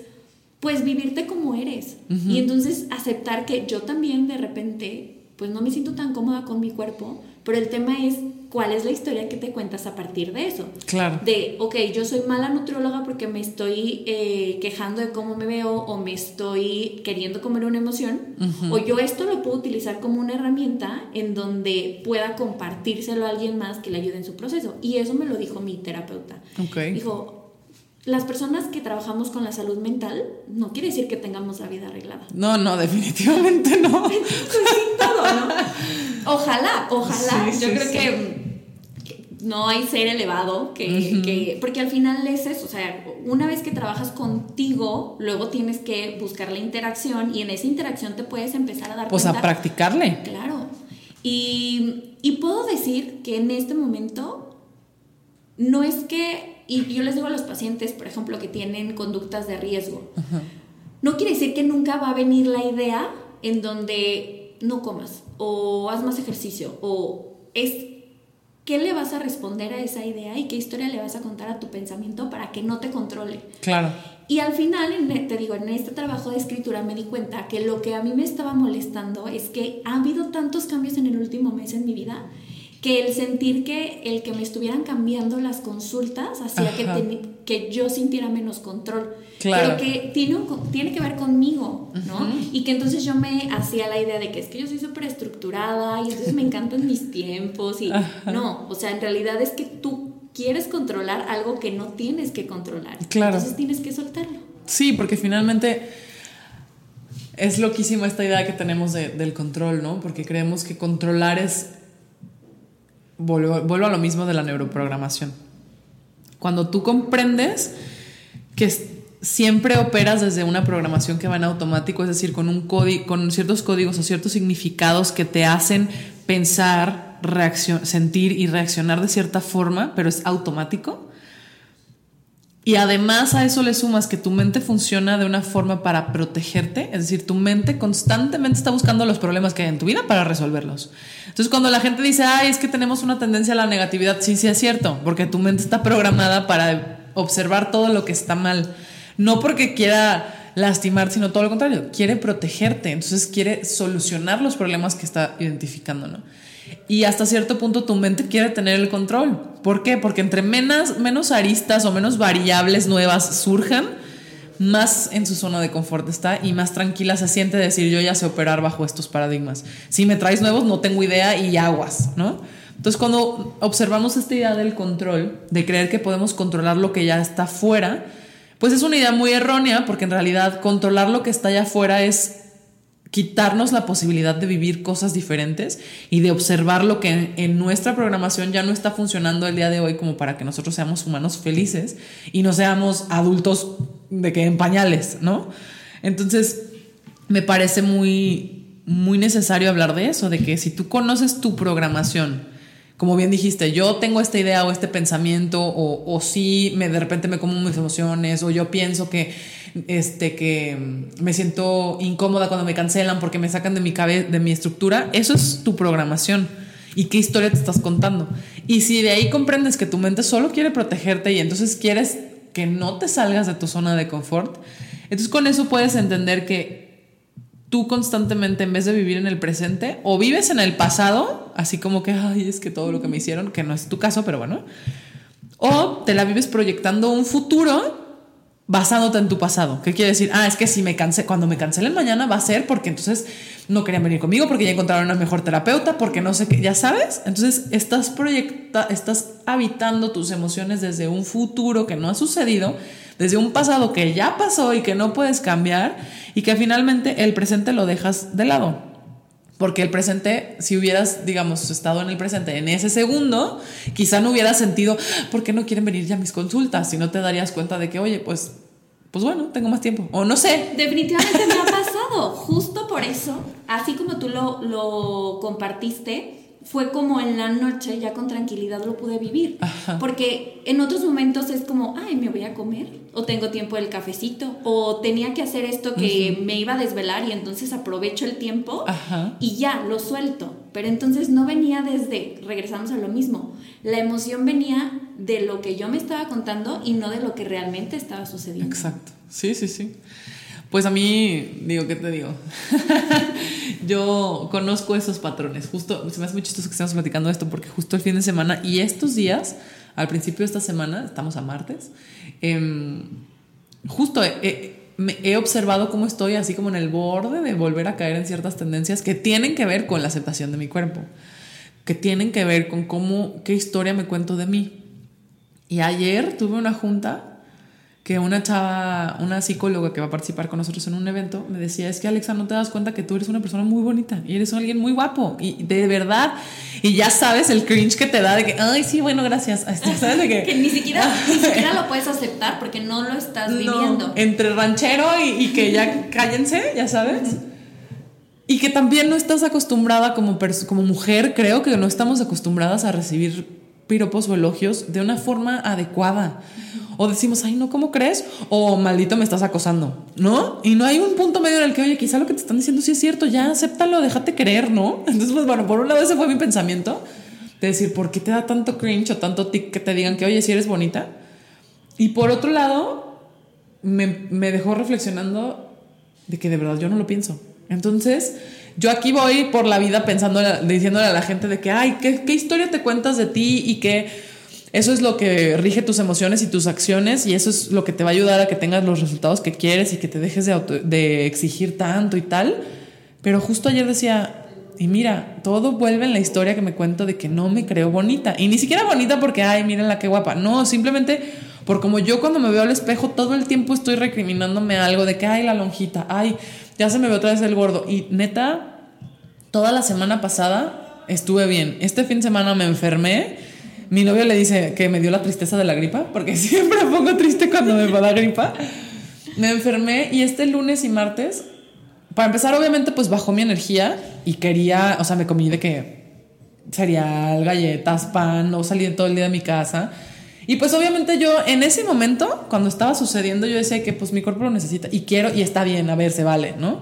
pues vivirte como eres. Y entonces aceptar que yo también de repente, pues no me siento tan cómoda con mi cuerpo, pero el tema es cuál es la historia que te cuentas a partir de eso. Claro. De, ok, yo soy mala nutrióloga porque me estoy eh, quejando de cómo me veo o me estoy queriendo comer una emoción, o yo esto lo puedo utilizar como una herramienta en donde pueda compartírselo a alguien más que le ayude en su proceso. Y eso me lo dijo mi terapeuta. Okay. Dijo, las personas que trabajamos con la salud mental no quiere decir que tengamos la vida arreglada. No, no, definitivamente no. todo, ¿no? Ojalá, ojalá. Yo creo que no hay ser elevado que, porque al final es eso, o sea, una vez que trabajas contigo, luego tienes que buscar la interacción y en esa interacción te puedes empezar a dar pues a practicarle. Claro. Y, y puedo decir que en este momento no es que y yo les digo a los pacientes, por ejemplo, que tienen conductas de riesgo, no quiere decir que nunca va a venir la idea en donde no comas o haz más ejercicio o es qué le vas a responder a esa idea y qué historia le vas a contar a tu pensamiento para que no te controle. Claro. Y al final, te digo, en este trabajo de escritura me di cuenta que lo que a mí me estaba molestando es que ha habido tantos cambios en el último mes en mi vida que el sentir que el que me estuvieran cambiando las consultas hacía que, que yo sintiera menos control. Claro. Pero que tiene, tiene que ver conmigo, ¿no? Y que entonces yo me hacía la idea de que es que yo soy súper estructurada y entonces me encantan mis tiempos y no, o sea, en realidad es que tú quieres controlar algo que no tienes que controlar. Claro. Entonces tienes que soltarlo. Sí, porque finalmente es loquísima esta idea que tenemos del control, ¿no? Porque creemos que controlar es vuelvo, a lo mismo de la neuroprogramación. Cuando tú comprendes que siempre operas desde una programación que va en automático, es decir, con, un con ciertos códigos o ciertos significados que te hacen pensar, sentir y reaccionar de cierta forma, pero es automático, y además a eso le sumas que tu mente funciona de una forma para protegerte, es decir, tu mente constantemente está buscando los problemas que hay en tu vida para resolverlos. Entonces cuando la gente dice, ay, es que tenemos una tendencia a la negatividad, sí, sí es cierto, porque tu mente está programada para observar todo lo que está mal, no porque quiera lastimar, sino todo lo contrario, quiere protegerte, entonces quiere solucionar los problemas que está identificando, ¿no? Y hasta cierto punto tu mente quiere tener el control. ¿Por qué? Porque entre menos, menos aristas o menos variables nuevas surjan, más en su zona de confort está y más tranquila se siente decir yo ya sé operar bajo estos paradigmas. Si me traes nuevos no tengo idea y aguas, ¿no? Entonces cuando observamos esta idea del control, de creer que podemos controlar lo que ya está fuera, pues es una idea muy errónea porque en realidad controlar lo que está allá afuera es quitarnos la posibilidad de vivir cosas diferentes y de observar lo que en, nuestra programación ya no está funcionando el día de hoy como para que nosotros seamos humanos felices y no seamos adultos de que en pañales, ¿no? Entonces, me parece muy, muy necesario hablar de eso, de que si tú conoces tu programación, como bien dijiste, yo tengo esta idea o este pensamiento, o, o sí, me, de repente me como mis emociones, o yo pienso que este, que me siento incómoda cuando me cancelan porque me sacan de mi, de mi estructura, eso es tu programación. ¿Y qué historia te estás contando? Y si de ahí comprendes que tu mente solo quiere protegerte y entonces quieres que no te salgas de tu zona de confort, entonces con eso puedes entender que tú constantemente, en vez de vivir en el presente, o vives en el pasado, así como que, ay, es que todo lo que me hicieron, que no es tu caso, pero bueno, o te la vives proyectando un futuro basándote en tu pasado. ¿Qué quiere decir? Ah, es que si me cansé, cuando me cancelen mañana va a ser porque entonces no querían venir conmigo, porque ya encontraron una mejor terapeuta, porque no sé qué, ya sabes. Entonces estás proyecta, estás habitando tus emociones desde un futuro que no ha sucedido, desde un pasado que ya pasó y que no puedes cambiar y que finalmente el presente lo dejas de lado. Porque el presente, si hubieras, digamos, estado en el presente en ese segundo, quizá no hubieras sentido, ¿por qué no quieren venir ya mis consultas? Si no te darías cuenta de que, oye, pues pues bueno, tengo más tiempo. O no sé. Definitivamente me ha pasado. Justo por eso, así como tú lo, lo compartiste, fue como en la noche, ya con tranquilidad lo pude vivir. Porque en otros momentos es como, ay, me voy a comer, o tengo tiempo del cafecito, o tenía que hacer esto que me iba a desvelar y entonces aprovecho el tiempo y ya, lo suelto. Pero entonces no venía desde, regresamos a lo mismo, la emoción venía de lo que yo me estaba contando y no de lo que realmente estaba sucediendo. Exacto, sí, sí, sí. Pues a mí, digo, ¿qué te digo? yo conozco esos patrones. Justo, se me hace muy chistoso que estemos platicando esto porque justo el fin de semana y estos días, al principio de esta semana, estamos a martes, em, justo me he observado cómo estoy así como en el borde de volver a caer en ciertas tendencias que tienen que ver con la aceptación de mi cuerpo, que tienen que ver con cómo, qué historia me cuento de mí. Y ayer tuve una junta que una chava, una psicóloga que va a participar con nosotros en un evento, me decía, es que Alexa, no te das cuenta que tú eres una persona muy bonita y eres alguien muy guapo y de verdad, y ya sabes el cringe que te da de que, ay, sí, bueno, gracias. ¿Sabes que, ni, siquiera, ni siquiera lo puedes aceptar porque no lo estás viviendo. Entre ranchero y, que ya cállense, ya sabes. Y que también no estás acostumbrada como, como mujer, creo que no estamos acostumbradas a recibir piropos o elogios de una forma adecuada. O decimos, ay, no, ¿cómo crees? O maldito me estás acosando, ¿no? Y no hay un punto medio en el que, oye, quizá lo que te están diciendo sí es cierto, ya acéptalo, déjate creer, ¿no? Entonces, pues bueno, por un lado ese fue mi pensamiento, de decir, ¿por qué te da tanto cringe o tanto tic que te digan que, oye, si eres bonita? Y por otro lado, me, me dejó reflexionando de que de verdad yo no lo pienso. Entonces, yo aquí voy por la vida pensando, diciéndole a la gente de que, ay, ¿qué, historia te cuentas de ti y que eso es lo que rige tus emociones y tus acciones y eso es lo que te va a ayudar a que tengas los resultados que quieres y que te dejes de, exigir tanto y tal. Pero justo ayer decía, y mira, todo vuelve en la historia que me cuento de que no me creo bonita. Y ni siquiera bonita porque, ay, miren la qué guapa. No, simplemente por como yo cuando me veo al espejo todo el tiempo estoy recriminándome algo de que, ay, la lonjita, ay, ya se me ve otra vez el gordo. Y neta, toda la semana pasada estuve bien. Este fin de semana me enfermé mi novio le dice que me dio la tristeza de la gripa, porque siempre pongo triste cuando me va la gripa. Me enfermé y este lunes y martes, para empezar, obviamente, pues bajó mi energía y quería, o sea, me comí de que cereal, galletas, pan, no salí todo el día de mi casa. Y pues obviamente yo en ese momento, cuando estaba sucediendo, yo decía que pues mi cuerpo lo necesita y quiero y está bien, a ver, se vale, ¿no?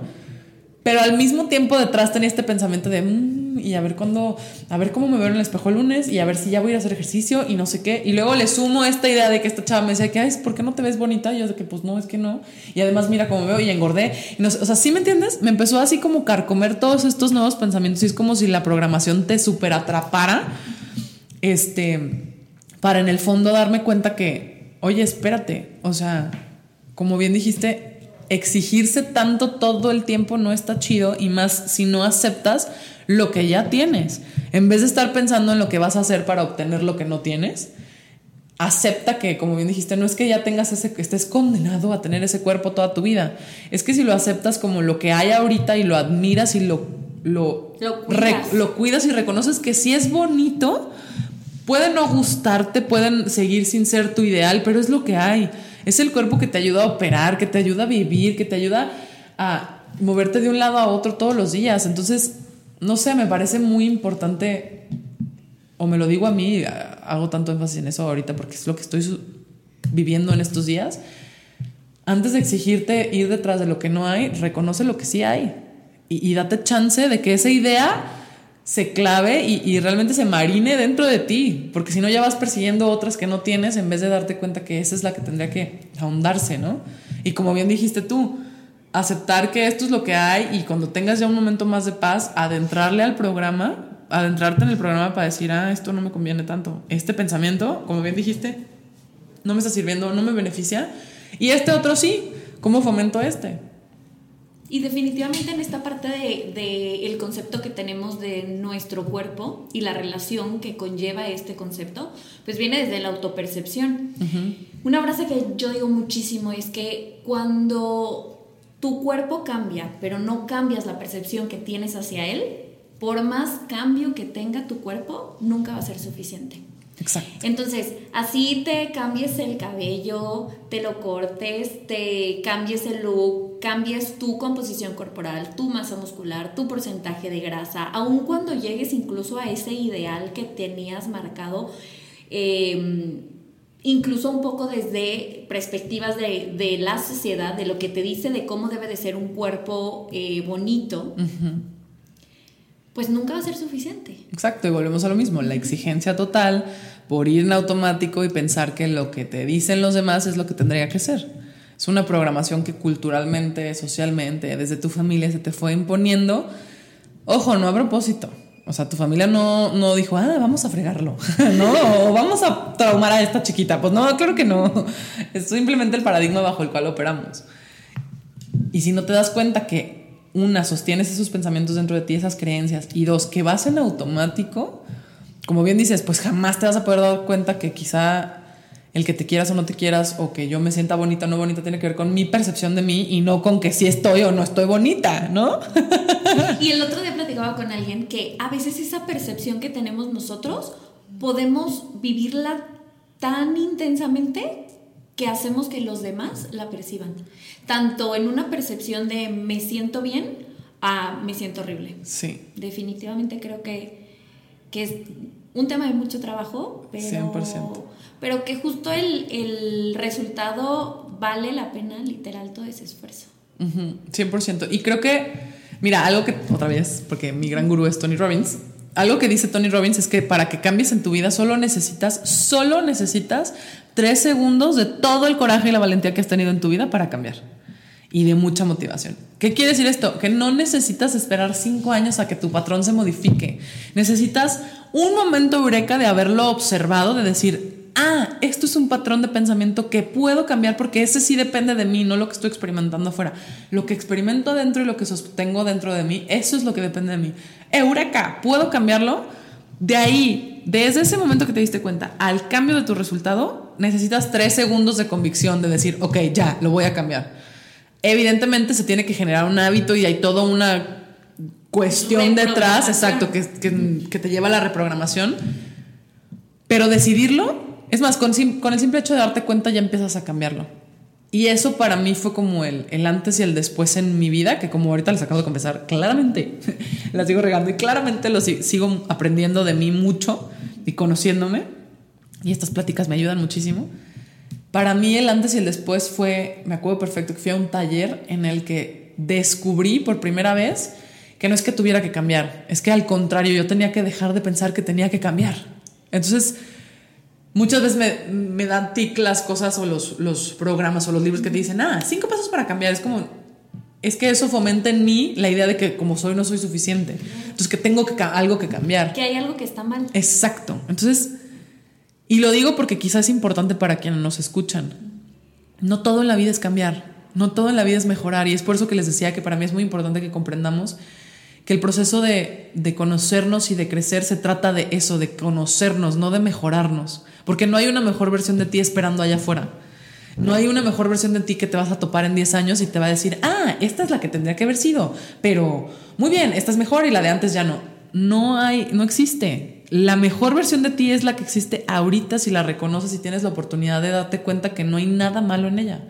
Pero al mismo tiempo detrás tenía este pensamiento de, mm, y a ver cuándo, a ver cómo me veo en el espejo el lunes y a ver si ya voy a hacer ejercicio y no sé qué. Y luego le sumo esta idea de que esta chava me decía que, ay, ¿por qué no te ves bonita? Y yo de que, pues no, es que no. Y además mira cómo me veo y engordé. o sea, ¿sí me entiendes? Me empezó así como carcomer todos estos nuevos pensamientos y es como si la programación te super atrapara. Este, para en el fondo darme cuenta que, oye, espérate, o sea, como bien dijiste, exigirse tanto todo el tiempo no está chido y más si no aceptas lo que ya tienes. En vez de estar pensando en lo que vas a hacer para obtener lo que no tienes, acepta que, como bien dijiste, no es que ya tengas ese, que estés condenado a tener ese cuerpo toda tu vida. Es que si lo aceptas como lo que hay ahorita y lo admiras y lo, lo, lo cuidas. y reconoces que si es bonito, puede no gustarte, pueden seguir sin ser tu ideal, pero es lo que hay. Es el cuerpo que te ayuda a operar, que te ayuda a vivir, que te ayuda a moverte de un lado a otro todos los días. Entonces, no sé, me parece muy importante, o me lo digo a mí, hago tanto énfasis en eso ahorita porque es lo que estoy viviendo en estos días. Antes de exigirte ir detrás de lo que no hay, reconoce lo que sí hay y, y date chance de que esa idea se clave y, realmente se marine dentro de ti, porque si no ya vas persiguiendo otras que no tienes en vez de darte cuenta que esa es la que tendría que ahondarse, ¿no? Y como bien dijiste tú, aceptar que esto es lo que hay y cuando tengas ya un momento más de paz, adentrarle al programa, adentrarte en el programa para decir, ah, esto no me conviene tanto. Este pensamiento, como bien dijiste, no me está sirviendo, no me beneficia. Y este otro sí, ¿cómo fomento este? Y definitivamente en esta parte del de, el concepto que tenemos de nuestro cuerpo y la relación que conlleva este concepto, pues viene desde la autopercepción. Una frase que yo digo muchísimo es que cuando tu cuerpo cambia, pero no cambias la percepción que tienes hacia él, por más cambio que tenga tu cuerpo, nunca va a ser suficiente. Exacto. Entonces, así te cambies el cabello, te lo cortes, te cambies el look, cambies tu composición corporal, tu masa muscular, tu porcentaje de grasa, aun cuando llegues incluso a ese ideal que tenías marcado, em, incluso un poco desde perspectivas de, la sociedad, de lo que te dice de cómo debe de ser un cuerpo eh, bonito pues nunca va a ser suficiente. Exacto, y volvemos a lo mismo, la exigencia total por ir en automático y pensar que lo que te dicen los demás es lo que tendría que ser. Es una programación que culturalmente, socialmente, desde tu familia se te fue imponiendo. Ojo, no a propósito. O sea, tu familia no, no dijo, ah, vamos a fregarlo, ¿no? O vamos a traumar a esta chiquita. Pues no, claro que no. Es simplemente el paradigma bajo el cual operamos. Y si no te das cuenta que una, sostienes esos pensamientos dentro de ti, esas creencias, y dos, que vas en automático, como bien dices, pues jamás te vas a poder dar cuenta que quizá el que te quieras o no te quieras, o que yo me sienta bonita o no bonita, tiene que ver con mi percepción de mí y no con que si estoy o no estoy bonita, ¿no? Y el otro día platicaba con alguien que a veces esa percepción que tenemos nosotros podemos vivirla tan intensamente que hacemos que los demás la perciban. Tanto en una percepción de me siento bien a me siento horrible. Sí. Definitivamente creo que, que es un tema de mucho trabajo, pero, 100%. pero que justo el, el, resultado vale la pena, literal, todo ese esfuerzo. 100%. Y creo que, mira, algo que, otra vez, porque mi gran gurú es Tony Robbins, algo que dice Tony Robbins es que para que cambies en tu vida solo necesitas, solo necesitas tres segundos de todo el coraje y la valentía que has tenido en tu vida para cambiar. Y de mucha motivación. ¿Qué quiere decir esto? Que no necesitas esperar cinco años a que tu patrón se modifique. Necesitas un momento eureka de haberlo observado, de decir, ah, esto es un patrón de pensamiento que puedo cambiar porque ese sí depende de mí, no lo que estoy experimentando afuera. Lo que experimento adentro y lo que sostengo dentro de mí, eso es lo que depende de mí. Eureka, ¿puedo cambiarlo? De ahí, desde ese momento que te diste cuenta al cambio de tu resultado, necesitas tres segundos de convicción de decir, ok, ya, lo voy a cambiar. Evidentemente se tiene que generar un hábito y hay toda una cuestión detrás, exacto, que, que, te lleva a la reprogramación. Pero decidirlo, es más, con, con el simple hecho de darte cuenta ya empiezas a cambiarlo. Y eso para mí fue como el, el, antes y el después en mi vida, que como ahorita les acabo de confesar, claramente la sigo regando y claramente lo sigo aprendiendo de mí mucho y conociéndome. Y estas pláticas me ayudan muchísimo. Para mí el antes y el después fue, me acuerdo perfecto, que fui a un taller en el que descubrí por primera vez que no es que tuviera que cambiar, es que al contrario, yo tenía que dejar de pensar que tenía que cambiar. Entonces, muchas veces me, me dan tic las cosas o los, los programas o los libros que te dicen, ah, cinco pasos para cambiar. Es como, es que eso fomenta en mí la idea de que como soy no soy suficiente. Entonces que tengo que, algo que cambiar. Que hay algo que está mal. Exacto. Entonces, y lo digo porque quizás es importante para quienes nos escuchan. No todo en la vida es cambiar. No todo en la vida es mejorar. Y es por eso que les decía que para mí es muy importante que comprendamos que el proceso de, de conocernos y de crecer se trata de eso, de conocernos, no de mejorarnos. Porque no hay una mejor versión de ti esperando allá afuera. No hay una mejor versión de ti que te vas a topar en 10 años y te va a decir, ah, esta es la que tendría que haber sido, pero muy bien, esta es mejor y la de antes ya no. No hay, no existe. La mejor versión de ti es la que existe ahorita si la reconoces y tienes la oportunidad de darte cuenta que no hay nada malo en ella,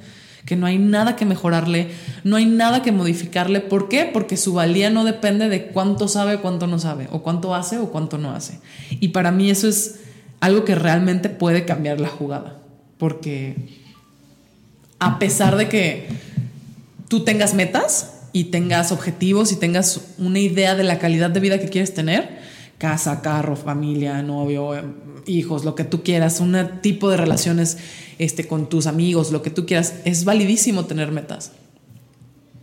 que no hay nada que mejorarle, no hay nada que modificarle. ¿Por qué? Porque su valía no depende de cuánto sabe, cuánto no sabe, o cuánto hace o cuánto no hace. Y para mí eso es algo que realmente puede cambiar la jugada. Porque a pesar de que tú tengas metas y tengas objetivos y tengas una idea de la calidad de vida que quieres tener, casa, carro, familia, novio, hijos, lo que tú quieras, un tipo de relaciones este, con tus amigos, lo que tú quieras, es validísimo tener metas.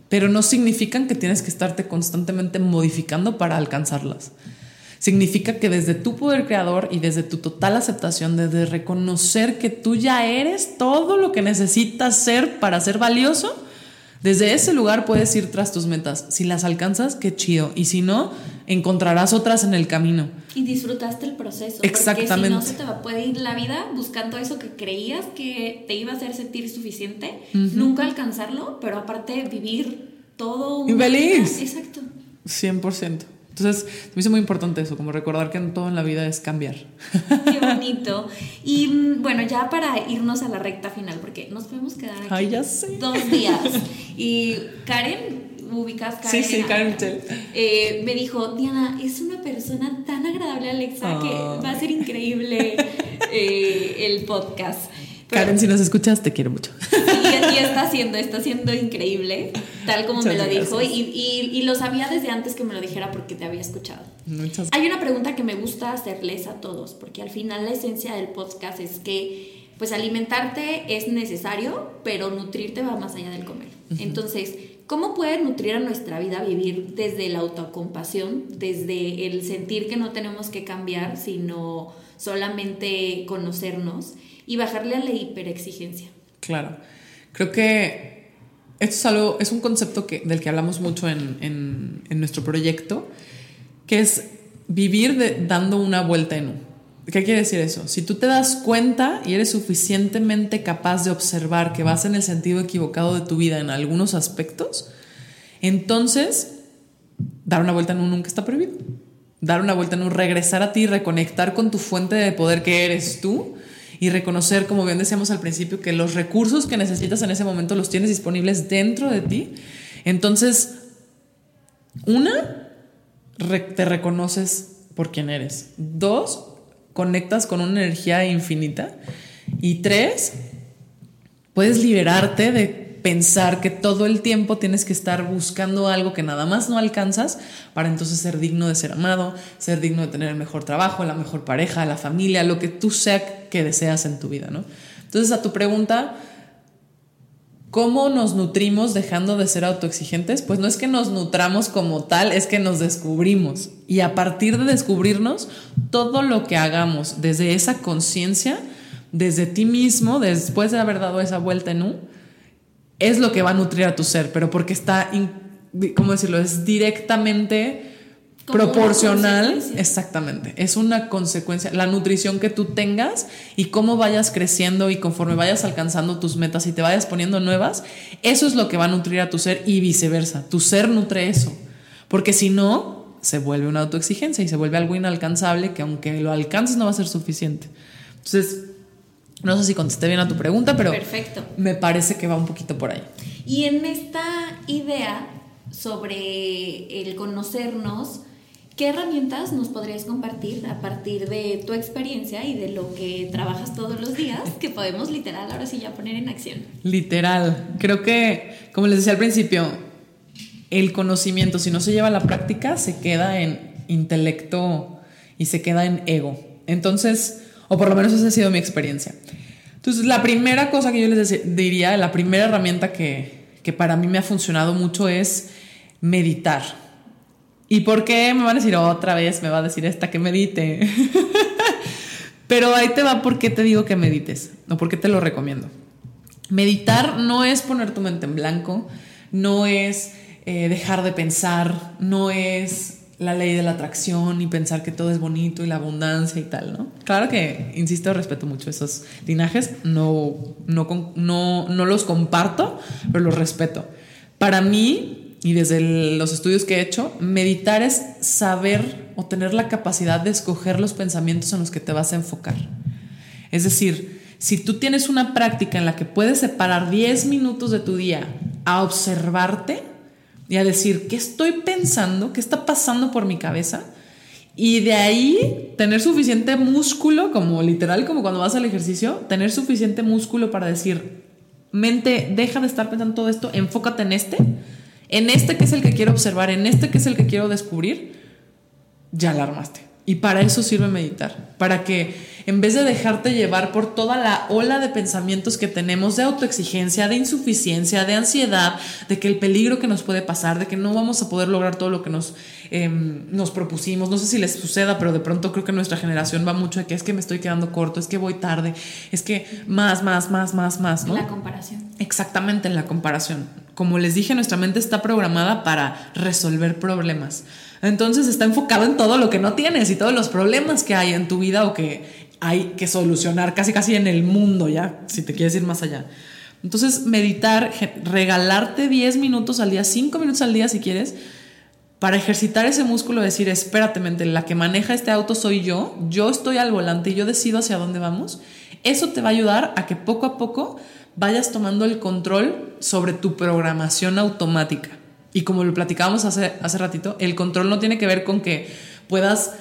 Pero no significan que tienes que estarte constantemente modificando para alcanzarlas significa que desde tu poder creador y desde tu total aceptación, desde reconocer que tú ya eres todo lo que necesitas ser para ser valioso, desde ese lugar puedes ir tras tus metas. Si las alcanzas, qué chido. Y si no, encontrarás otras en el camino. Y disfrutaste el proceso. Exactamente. Porque si no, se te va, puede ir la vida buscando eso que creías que te iba a hacer sentir suficiente, nunca alcanzarlo, pero aparte vivir todo. Infeliz. Exacto. 100%. Entonces, me hizo muy importante eso, como recordar que todo en la vida es cambiar. Qué bonito. Y mm, bueno, ya para irnos a la recta final, porque nos podemos quedar aquí dos días. Y Karen, ubicas Karen. Sí, sí, Karen eh, me dijo, Diana, es una persona tan agradable, Alexa, que va a ser increíble eh, el podcast. Karen, si nos escuchas, te quiero mucho. Y, está haciendo, está haciendo increíble, tal como me lo dijo. Y, lo sabía desde antes que me lo dijera porque te había escuchado. Muchas Hay una pregunta que me gusta hacerles a todos, porque al final la esencia del podcast es que, pues, alimentarte es necesario, pero nutrirte va más allá del comer. Entonces, ¿Cómo puede nutrir a nuestra vida vivir desde la autocompasión, desde el sentir que no tenemos que cambiar, sino solamente conocernos y bajarle a la hiperexigencia? Claro. Creo que esto es algo, es un concepto que, del que hablamos mucho en, nuestro proyecto, que es vivir dando una vuelta en un. ¿Qué quiere decir eso? Si tú te das cuenta y eres suficientemente capaz de observar que vas en el sentido equivocado de tu vida en algunos aspectos, entonces dar una vuelta en un nunca está prohibido. Dar una vuelta en un regresar a ti, reconectar con tu fuente de poder que eres tú y reconocer, como bien decíamos al principio, que los recursos que necesitas en ese momento los tienes disponibles dentro de ti. Entonces, una, te reconoces por quién eres. Dos, conectas con una energía infinita. Y tres, puedes liberarte de pensar que todo el tiempo tienes que estar buscando algo que nada más no alcanzas para entonces ser digno de ser amado, ser digno de tener el mejor trabajo, la mejor pareja, la familia, lo que tú sea que deseas en tu vida, ¿no? Entonces a tu pregunta, ¿Cómo nos nutrimos dejando de ser autoexigentes? Pues no es que nos nutramos como tal, es que nos descubrimos. Y a partir de descubrirnos, todo lo que hagamos desde esa conciencia, desde ti mismo, después de haber dado esa vuelta en U, es lo que va a nutrir a tu ser, pero porque está, ¿cómo decirlo? Es directamente proporcional, exactamente. Es una consecuencia, la nutrición que tú tengas y cómo vayas creciendo y conforme vayas alcanzando tus metas y te vayas poniendo nuevas, eso es lo que va a nutrir a tu ser y viceversa. Tu ser nutre eso, porque si no, se vuelve una autoexigencia y se vuelve algo inalcanzable que aunque lo alcances no va a ser suficiente. Entonces, no sé si contesté bien a tu pregunta, pero Perfecto. me parece que va un poquito por ahí. Y en esta idea sobre el conocernos, ¿Qué herramientas nos podrías compartir a partir de tu experiencia y de lo que trabajas todos los días que podemos literal ahora sí ya poner en acción? Literal. Creo que, como les decía al principio, el conocimiento, si no se lleva a la práctica, se queda en intelecto y se queda en ego. Entonces, o por lo menos esa ha sido mi experiencia. Entonces, la primera cosa que yo les diría, la primera herramienta que, que para mí me ha funcionado mucho es meditar ¿Y por qué me van a decir otra vez? Me va a decir esta que medite. Pero ahí te va por qué te digo que medites o por qué te lo recomiendo. Meditar no es poner tu mente en blanco, no es eh, dejar de pensar, no es la ley de la atracción y pensar que todo es bonito y la abundancia y tal, ¿no? Claro que, insisto, respeto mucho esos linajes, no, no, no, no los comparto, pero los respeto. Para mí, y desde los estudios que he hecho, meditar es saber o tener la capacidad de escoger los pensamientos en los que te vas a enfocar. Es decir, si tú tienes una práctica en la que puedes separar 10 minutos de tu día a observarte y a decir, ¿qué estoy pensando? ¿Qué está pasando por mi cabeza? Y de ahí tener suficiente músculo, como literal, como cuando vas al ejercicio, tener suficiente músculo para decir, mente, deja de estar pensando todo esto, enfócate en este en este que es el que quiero observar, en este que es el que quiero descubrir, ya la armaste. Y para eso sirve meditar, para que en vez de dejarte llevar por toda la ola de pensamientos que tenemos de autoexigencia, de insuficiencia, de ansiedad, de que el peligro que nos puede pasar, de que no vamos a poder lograr todo lo que nos, em, nos propusimos, no sé si les suceda, pero de pronto creo que nuestra generación va mucho de que es que me estoy quedando corto, es que voy tarde, es que más, más, más, más, más, ¿no? La comparación. Exactamente en la comparación. Como les dije, nuestra mente está programada para resolver problemas. Entonces está enfocado en todo lo que no tienes y todos los problemas que hay en tu vida o que hay que solucionar casi casi en el mundo ya, si te quieres ir más allá. Entonces meditar, regalarte 10 minutos al día, 5 minutos al día si quieres, para ejercitar ese músculo, decir, espérate, mente, la que maneja este auto soy yo, yo estoy al volante y yo decido hacia dónde vamos, eso te va a ayudar a que poco a poco vayas tomando el control sobre tu programación automática. Y como lo platicábamos hace, hace ratito, el control no tiene que ver con que puedas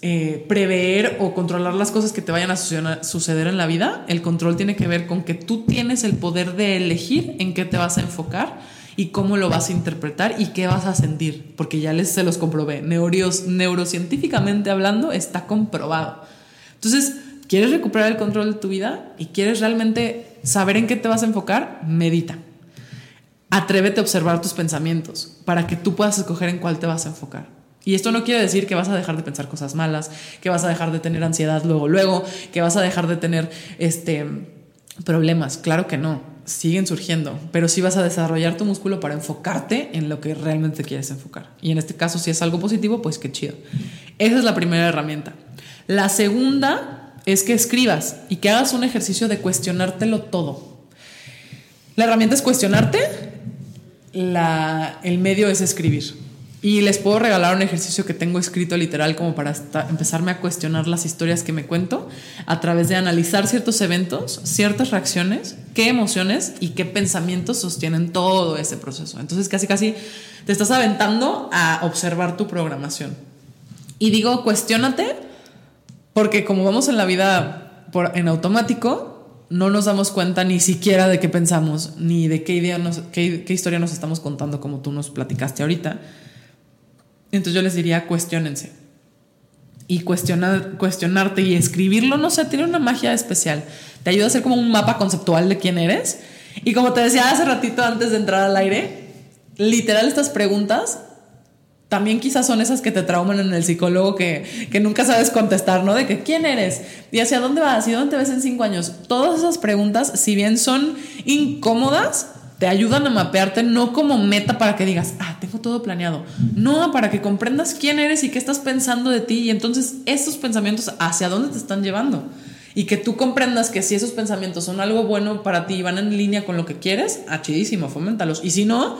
eh, prever o controlar las cosas que te vayan a suceder en la vida. El control tiene que ver con que tú tienes el poder de elegir en qué te vas a enfocar y cómo lo vas a interpretar y qué vas a sentir, porque ya les se los comprobé. Neurios, neurocientíficamente hablando, está comprobado. Entonces, ¿quieres recuperar el control de tu vida y quieres realmente saber en qué te vas a enfocar? Medita. Atrévete a observar tus pensamientos para que tú puedas escoger en cuál te vas a enfocar. Y esto no quiere decir que vas a dejar de pensar cosas malas, que vas a dejar de tener ansiedad luego, luego, que vas a dejar de tener este, problemas. Claro que no siguen surgiendo, pero sí vas a desarrollar tu músculo para enfocarte en lo que realmente quieres enfocar. Y en este caso, si es algo positivo, pues qué chido. Esa es la primera herramienta. La segunda es que escribas y que hagas un ejercicio de cuestionártelo todo. La herramienta es cuestionarte, el medio es escribir. Y les puedo regalar un ejercicio que tengo escrito literal como para empezarme a cuestionar las historias que me cuento a través de analizar ciertos eventos, ciertas reacciones, qué emociones y qué pensamientos sostienen todo ese proceso. Entonces casi casi te estás aventando a observar tu programación. Y digo, cuestionate porque como vamos en la vida por, en automático, no nos damos cuenta ni siquiera de qué pensamos, ni de qué, idea qué, historia nos estamos contando como tú nos platicaste ahorita entonces yo les diría, cuestionense. Y cuestionar, cuestionarte y escribirlo, no sé, tiene una magia especial. Te ayuda a hacer como un mapa conceptual de quién eres. Y como te decía hace ratito antes de entrar al aire, literal estas preguntas también quizás son esas que te trauman en el psicólogo que, que, nunca sabes contestar, ¿no? De que quién eres y hacia dónde vas y dónde te ves en cinco años. Todas esas preguntas, si bien son incómodas, te ayudan a mapearte no como meta para que digas, ah, tengo todo planeado. No, para que comprendas quién eres y qué estás pensando de ti y entonces esos pensamientos hacia dónde te están llevando. Y que tú comprendas que si esos pensamientos son algo bueno para ti y van en línea con lo que quieres, ah, foméntalos. Y si no,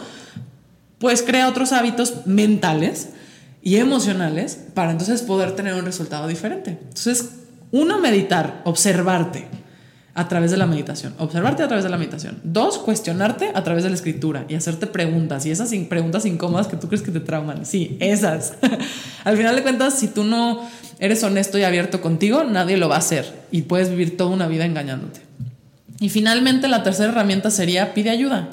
pues crea otros hábitos mentales y emocionales para entonces poder tener un resultado diferente. Entonces, uno, meditar, observarte a través de la meditación. Observarte a través de la meditación. Dos, cuestionarte a través de la escritura y hacerte preguntas. Y esas preguntas incómodas que tú crees que te trauman. Sí, esas. Al final de cuentas, si tú no eres honesto y abierto contigo, nadie lo va a hacer. Y puedes vivir toda una vida engañándote. Y finalmente, la tercera herramienta sería pide ayuda.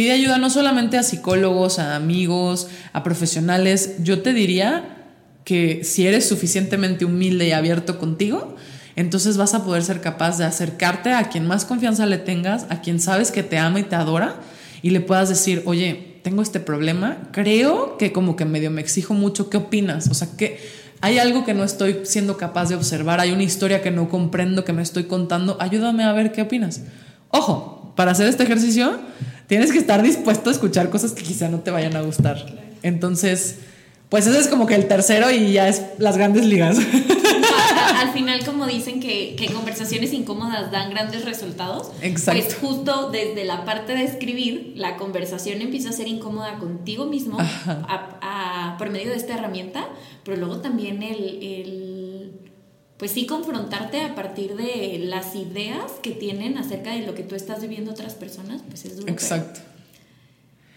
Pide ayuda no solamente a psicólogos, a amigos, a profesionales. Yo te diría que si eres suficientemente humilde y abierto contigo, entonces vas a poder ser capaz de acercarte a quien más confianza le tengas, a quien sabes que te ama y te adora, y le puedas decir, oye, tengo este problema, creo que como que medio me exijo mucho, ¿qué opinas? O sea, que hay algo que no estoy siendo capaz de observar, hay una historia que no comprendo, que me estoy contando, ayúdame a ver qué opinas. Ojo, para hacer este ejercicio tienes que estar dispuesto a escuchar cosas que quizá no te vayan a gustar. Entonces, pues ese es como que el tercero y ya es las grandes ligas. al final, como dicen que, conversaciones incómodas dan grandes resultados, pues justo desde la parte de escribir, la conversación empieza a ser incómoda contigo mismo por medio de esta herramienta, pero luego también el, pues sí, confrontarte a partir de las ideas que tienen acerca de lo que tú estás viviendo otras personas, pues es duro. Exacto.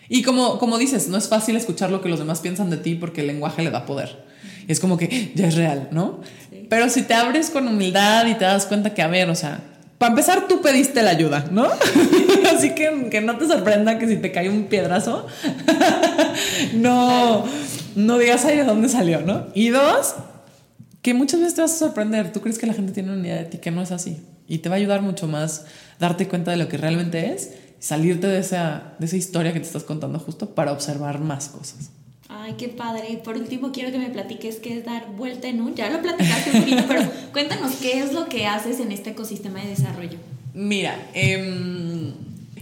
Y como, como dices, no es fácil escuchar lo que los demás piensan de ti porque el lenguaje le da poder. Y es como que ya es real, ¿no? Pero si te abres con humildad y te das cuenta que, a ver, o sea, para empezar tú pediste la ayuda, ¿no? Así que que no te sorprenda que si te cae un piedrazo, no, no digas ahí de dónde salió, ¿no? Y dos, que muchas veces te vas a sorprender. Tú crees que la gente tiene una idea de ti que no es así. Y te va a ayudar mucho más darte cuenta de lo que realmente es, salirte de esa, de esa historia que te estás contando justo para observar más cosas. Ay, qué padre. Y por último, quiero que me platiques qué es dar vuelta en un. Ya lo platicaste un poquito, pero cuéntanos qué es lo que haces en este ecosistema de desarrollo. Mira, em,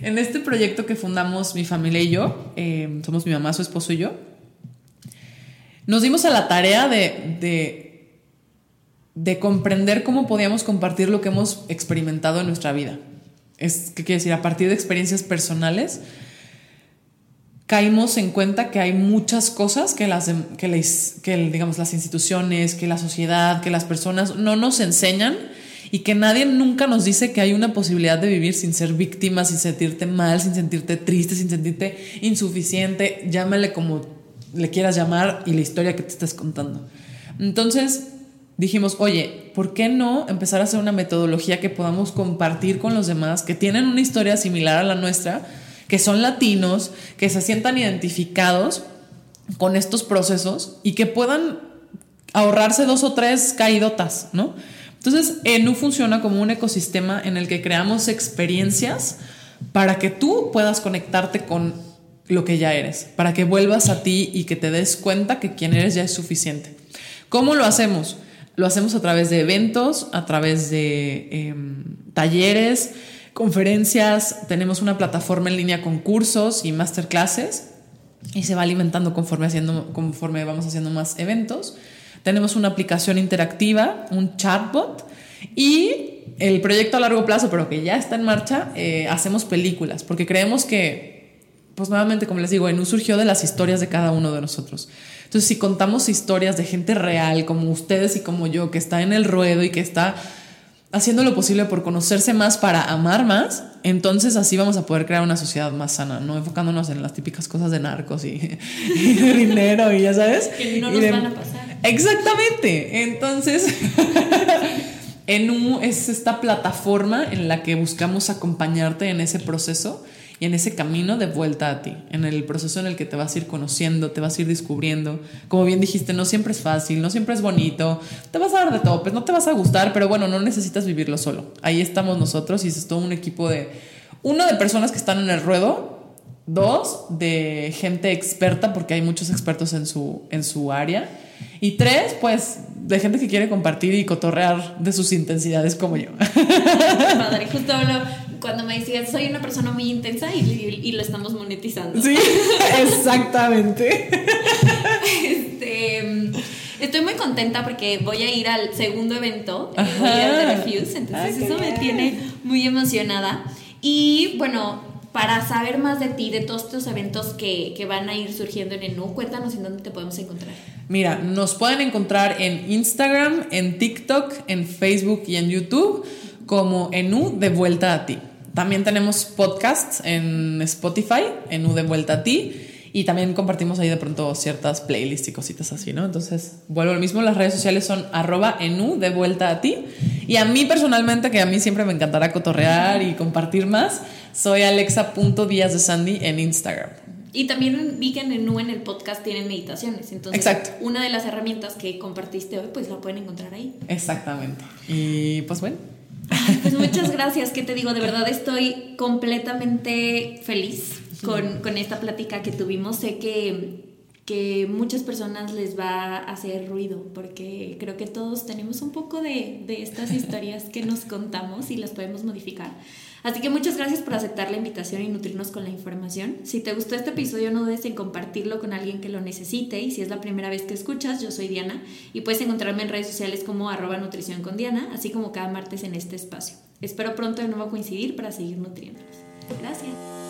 en este proyecto que fundamos mi familia y yo, em, somos mi mamá, su esposo y yo, nos dimos a la tarea de, de, de comprender cómo podíamos compartir lo que hemos experimentado en nuestra vida. Es, ¿Qué quiere decir? A partir de experiencias personales caímos en cuenta que hay muchas cosas que las, que, que digamos, las instituciones, que la sociedad, que las personas no nos enseñan y que nadie nunca nos dice que hay una posibilidad de vivir sin ser víctima, sin sentirte mal, sin sentirte triste, sin sentirte insuficiente, llámale como le quieras llamar y la historia que te estés contando. Entonces dijimos, oye, ¿por qué no empezar a hacer una metodología que podamos compartir con los demás que tienen una historia similar a la nuestra? que son latinos, que se sientan identificados con estos procesos y que puedan ahorrarse dos o tres caídotas, ¿no? Entonces, ENU funciona como un ecosistema en el que creamos experiencias para que tú puedas conectarte con lo que ya eres, para que vuelvas a ti y que te des cuenta que quien eres ya es suficiente. ¿Cómo lo hacemos? Lo hacemos a través de eventos, a través de em, talleres, conferencias, tenemos una plataforma en línea con cursos y masterclasses y se va alimentando conforme, haciendo, conforme vamos haciendo más eventos. Tenemos una aplicación interactiva, un chatbot y el proyecto a largo plazo, pero que ya está en marcha, eh, hacemos películas, porque creemos que, pues nuevamente, como les digo, ENU surgió de las historias de cada uno de nosotros. Entonces, si contamos historias de gente real, como ustedes y como yo, que está en el ruedo y que está haciendo lo posible por conocerse más para amar más, entonces así vamos a poder crear una sociedad más sana, no enfocándonos en las típicas cosas de narcos y, de dinero y ya sabes. Que no nos van a pasar. Exactamente. Entonces, ENU es esta plataforma en la que buscamos acompañarte en ese proceso y en ese camino de vuelta a ti, en el proceso en el que te vas a ir conociendo, te vas a ir descubriendo. Como bien dijiste, no siempre es fácil, no siempre es bonito, te vas a dar de todo, pues no te vas a gustar, pero bueno, no necesitas vivirlo solo. Ahí estamos nosotros y es todo un equipo de, uno de personas que están en el ruedo, dos de gente experta, porque hay muchos expertos en su, en su área, y tres, pues de gente que quiere compartir y cotorrear de sus intensidades como yo. Padre, justo cuando me decías, soy una persona muy intensa y, lo estamos monetizando. Sí, exactamente. este, estoy muy contenta porque voy a ir al segundo evento, voy a ir al Refuse, entonces eso me tiene muy emocionada. Y bueno, para saber más de ti, de todos estos eventos que, que van a ir surgiendo en ENU, cuéntanos en dónde te podemos encontrar. Mira, nos pueden encontrar en Instagram, en TikTok, en Facebook y en YouTube como ENU de vuelta a ti. También tenemos podcasts en Spotify, ENU de vuelta a ti. Y también compartimos ahí de pronto ciertas playlists y cositas así, ¿no? Entonces, vuelvo al mismo, las redes sociales son arroba enu de vuelta a ti. Y a mí personalmente, que a mí siempre me encantará cotorrear y compartir más, soy alexa.díaz de Sandy en Instagram. Y también vi que en Enu en el podcast tienen meditaciones. Entonces, una de las herramientas que compartiste hoy, pues la pueden encontrar ahí. Exactamente. Y pues bueno. Pues muchas gracias, que te digo, de verdad estoy completamente feliz con, con esta plática que tuvimos. Sé que que muchas personas les va a hacer ruido, porque creo que todos tenemos un poco de, de estas historias que nos contamos y las podemos modificar. Así que muchas gracias por aceptar la invitación y nutrirnos con la información. Si te gustó este episodio, no dudes en compartirlo con alguien que lo necesite. Y si es la primera vez que escuchas, yo soy Diana y puedes encontrarme en redes sociales como arroba nutrición con Diana, así como cada martes en este espacio. Espero pronto de nuevo coincidir para seguir nutriéndonos. Gracias.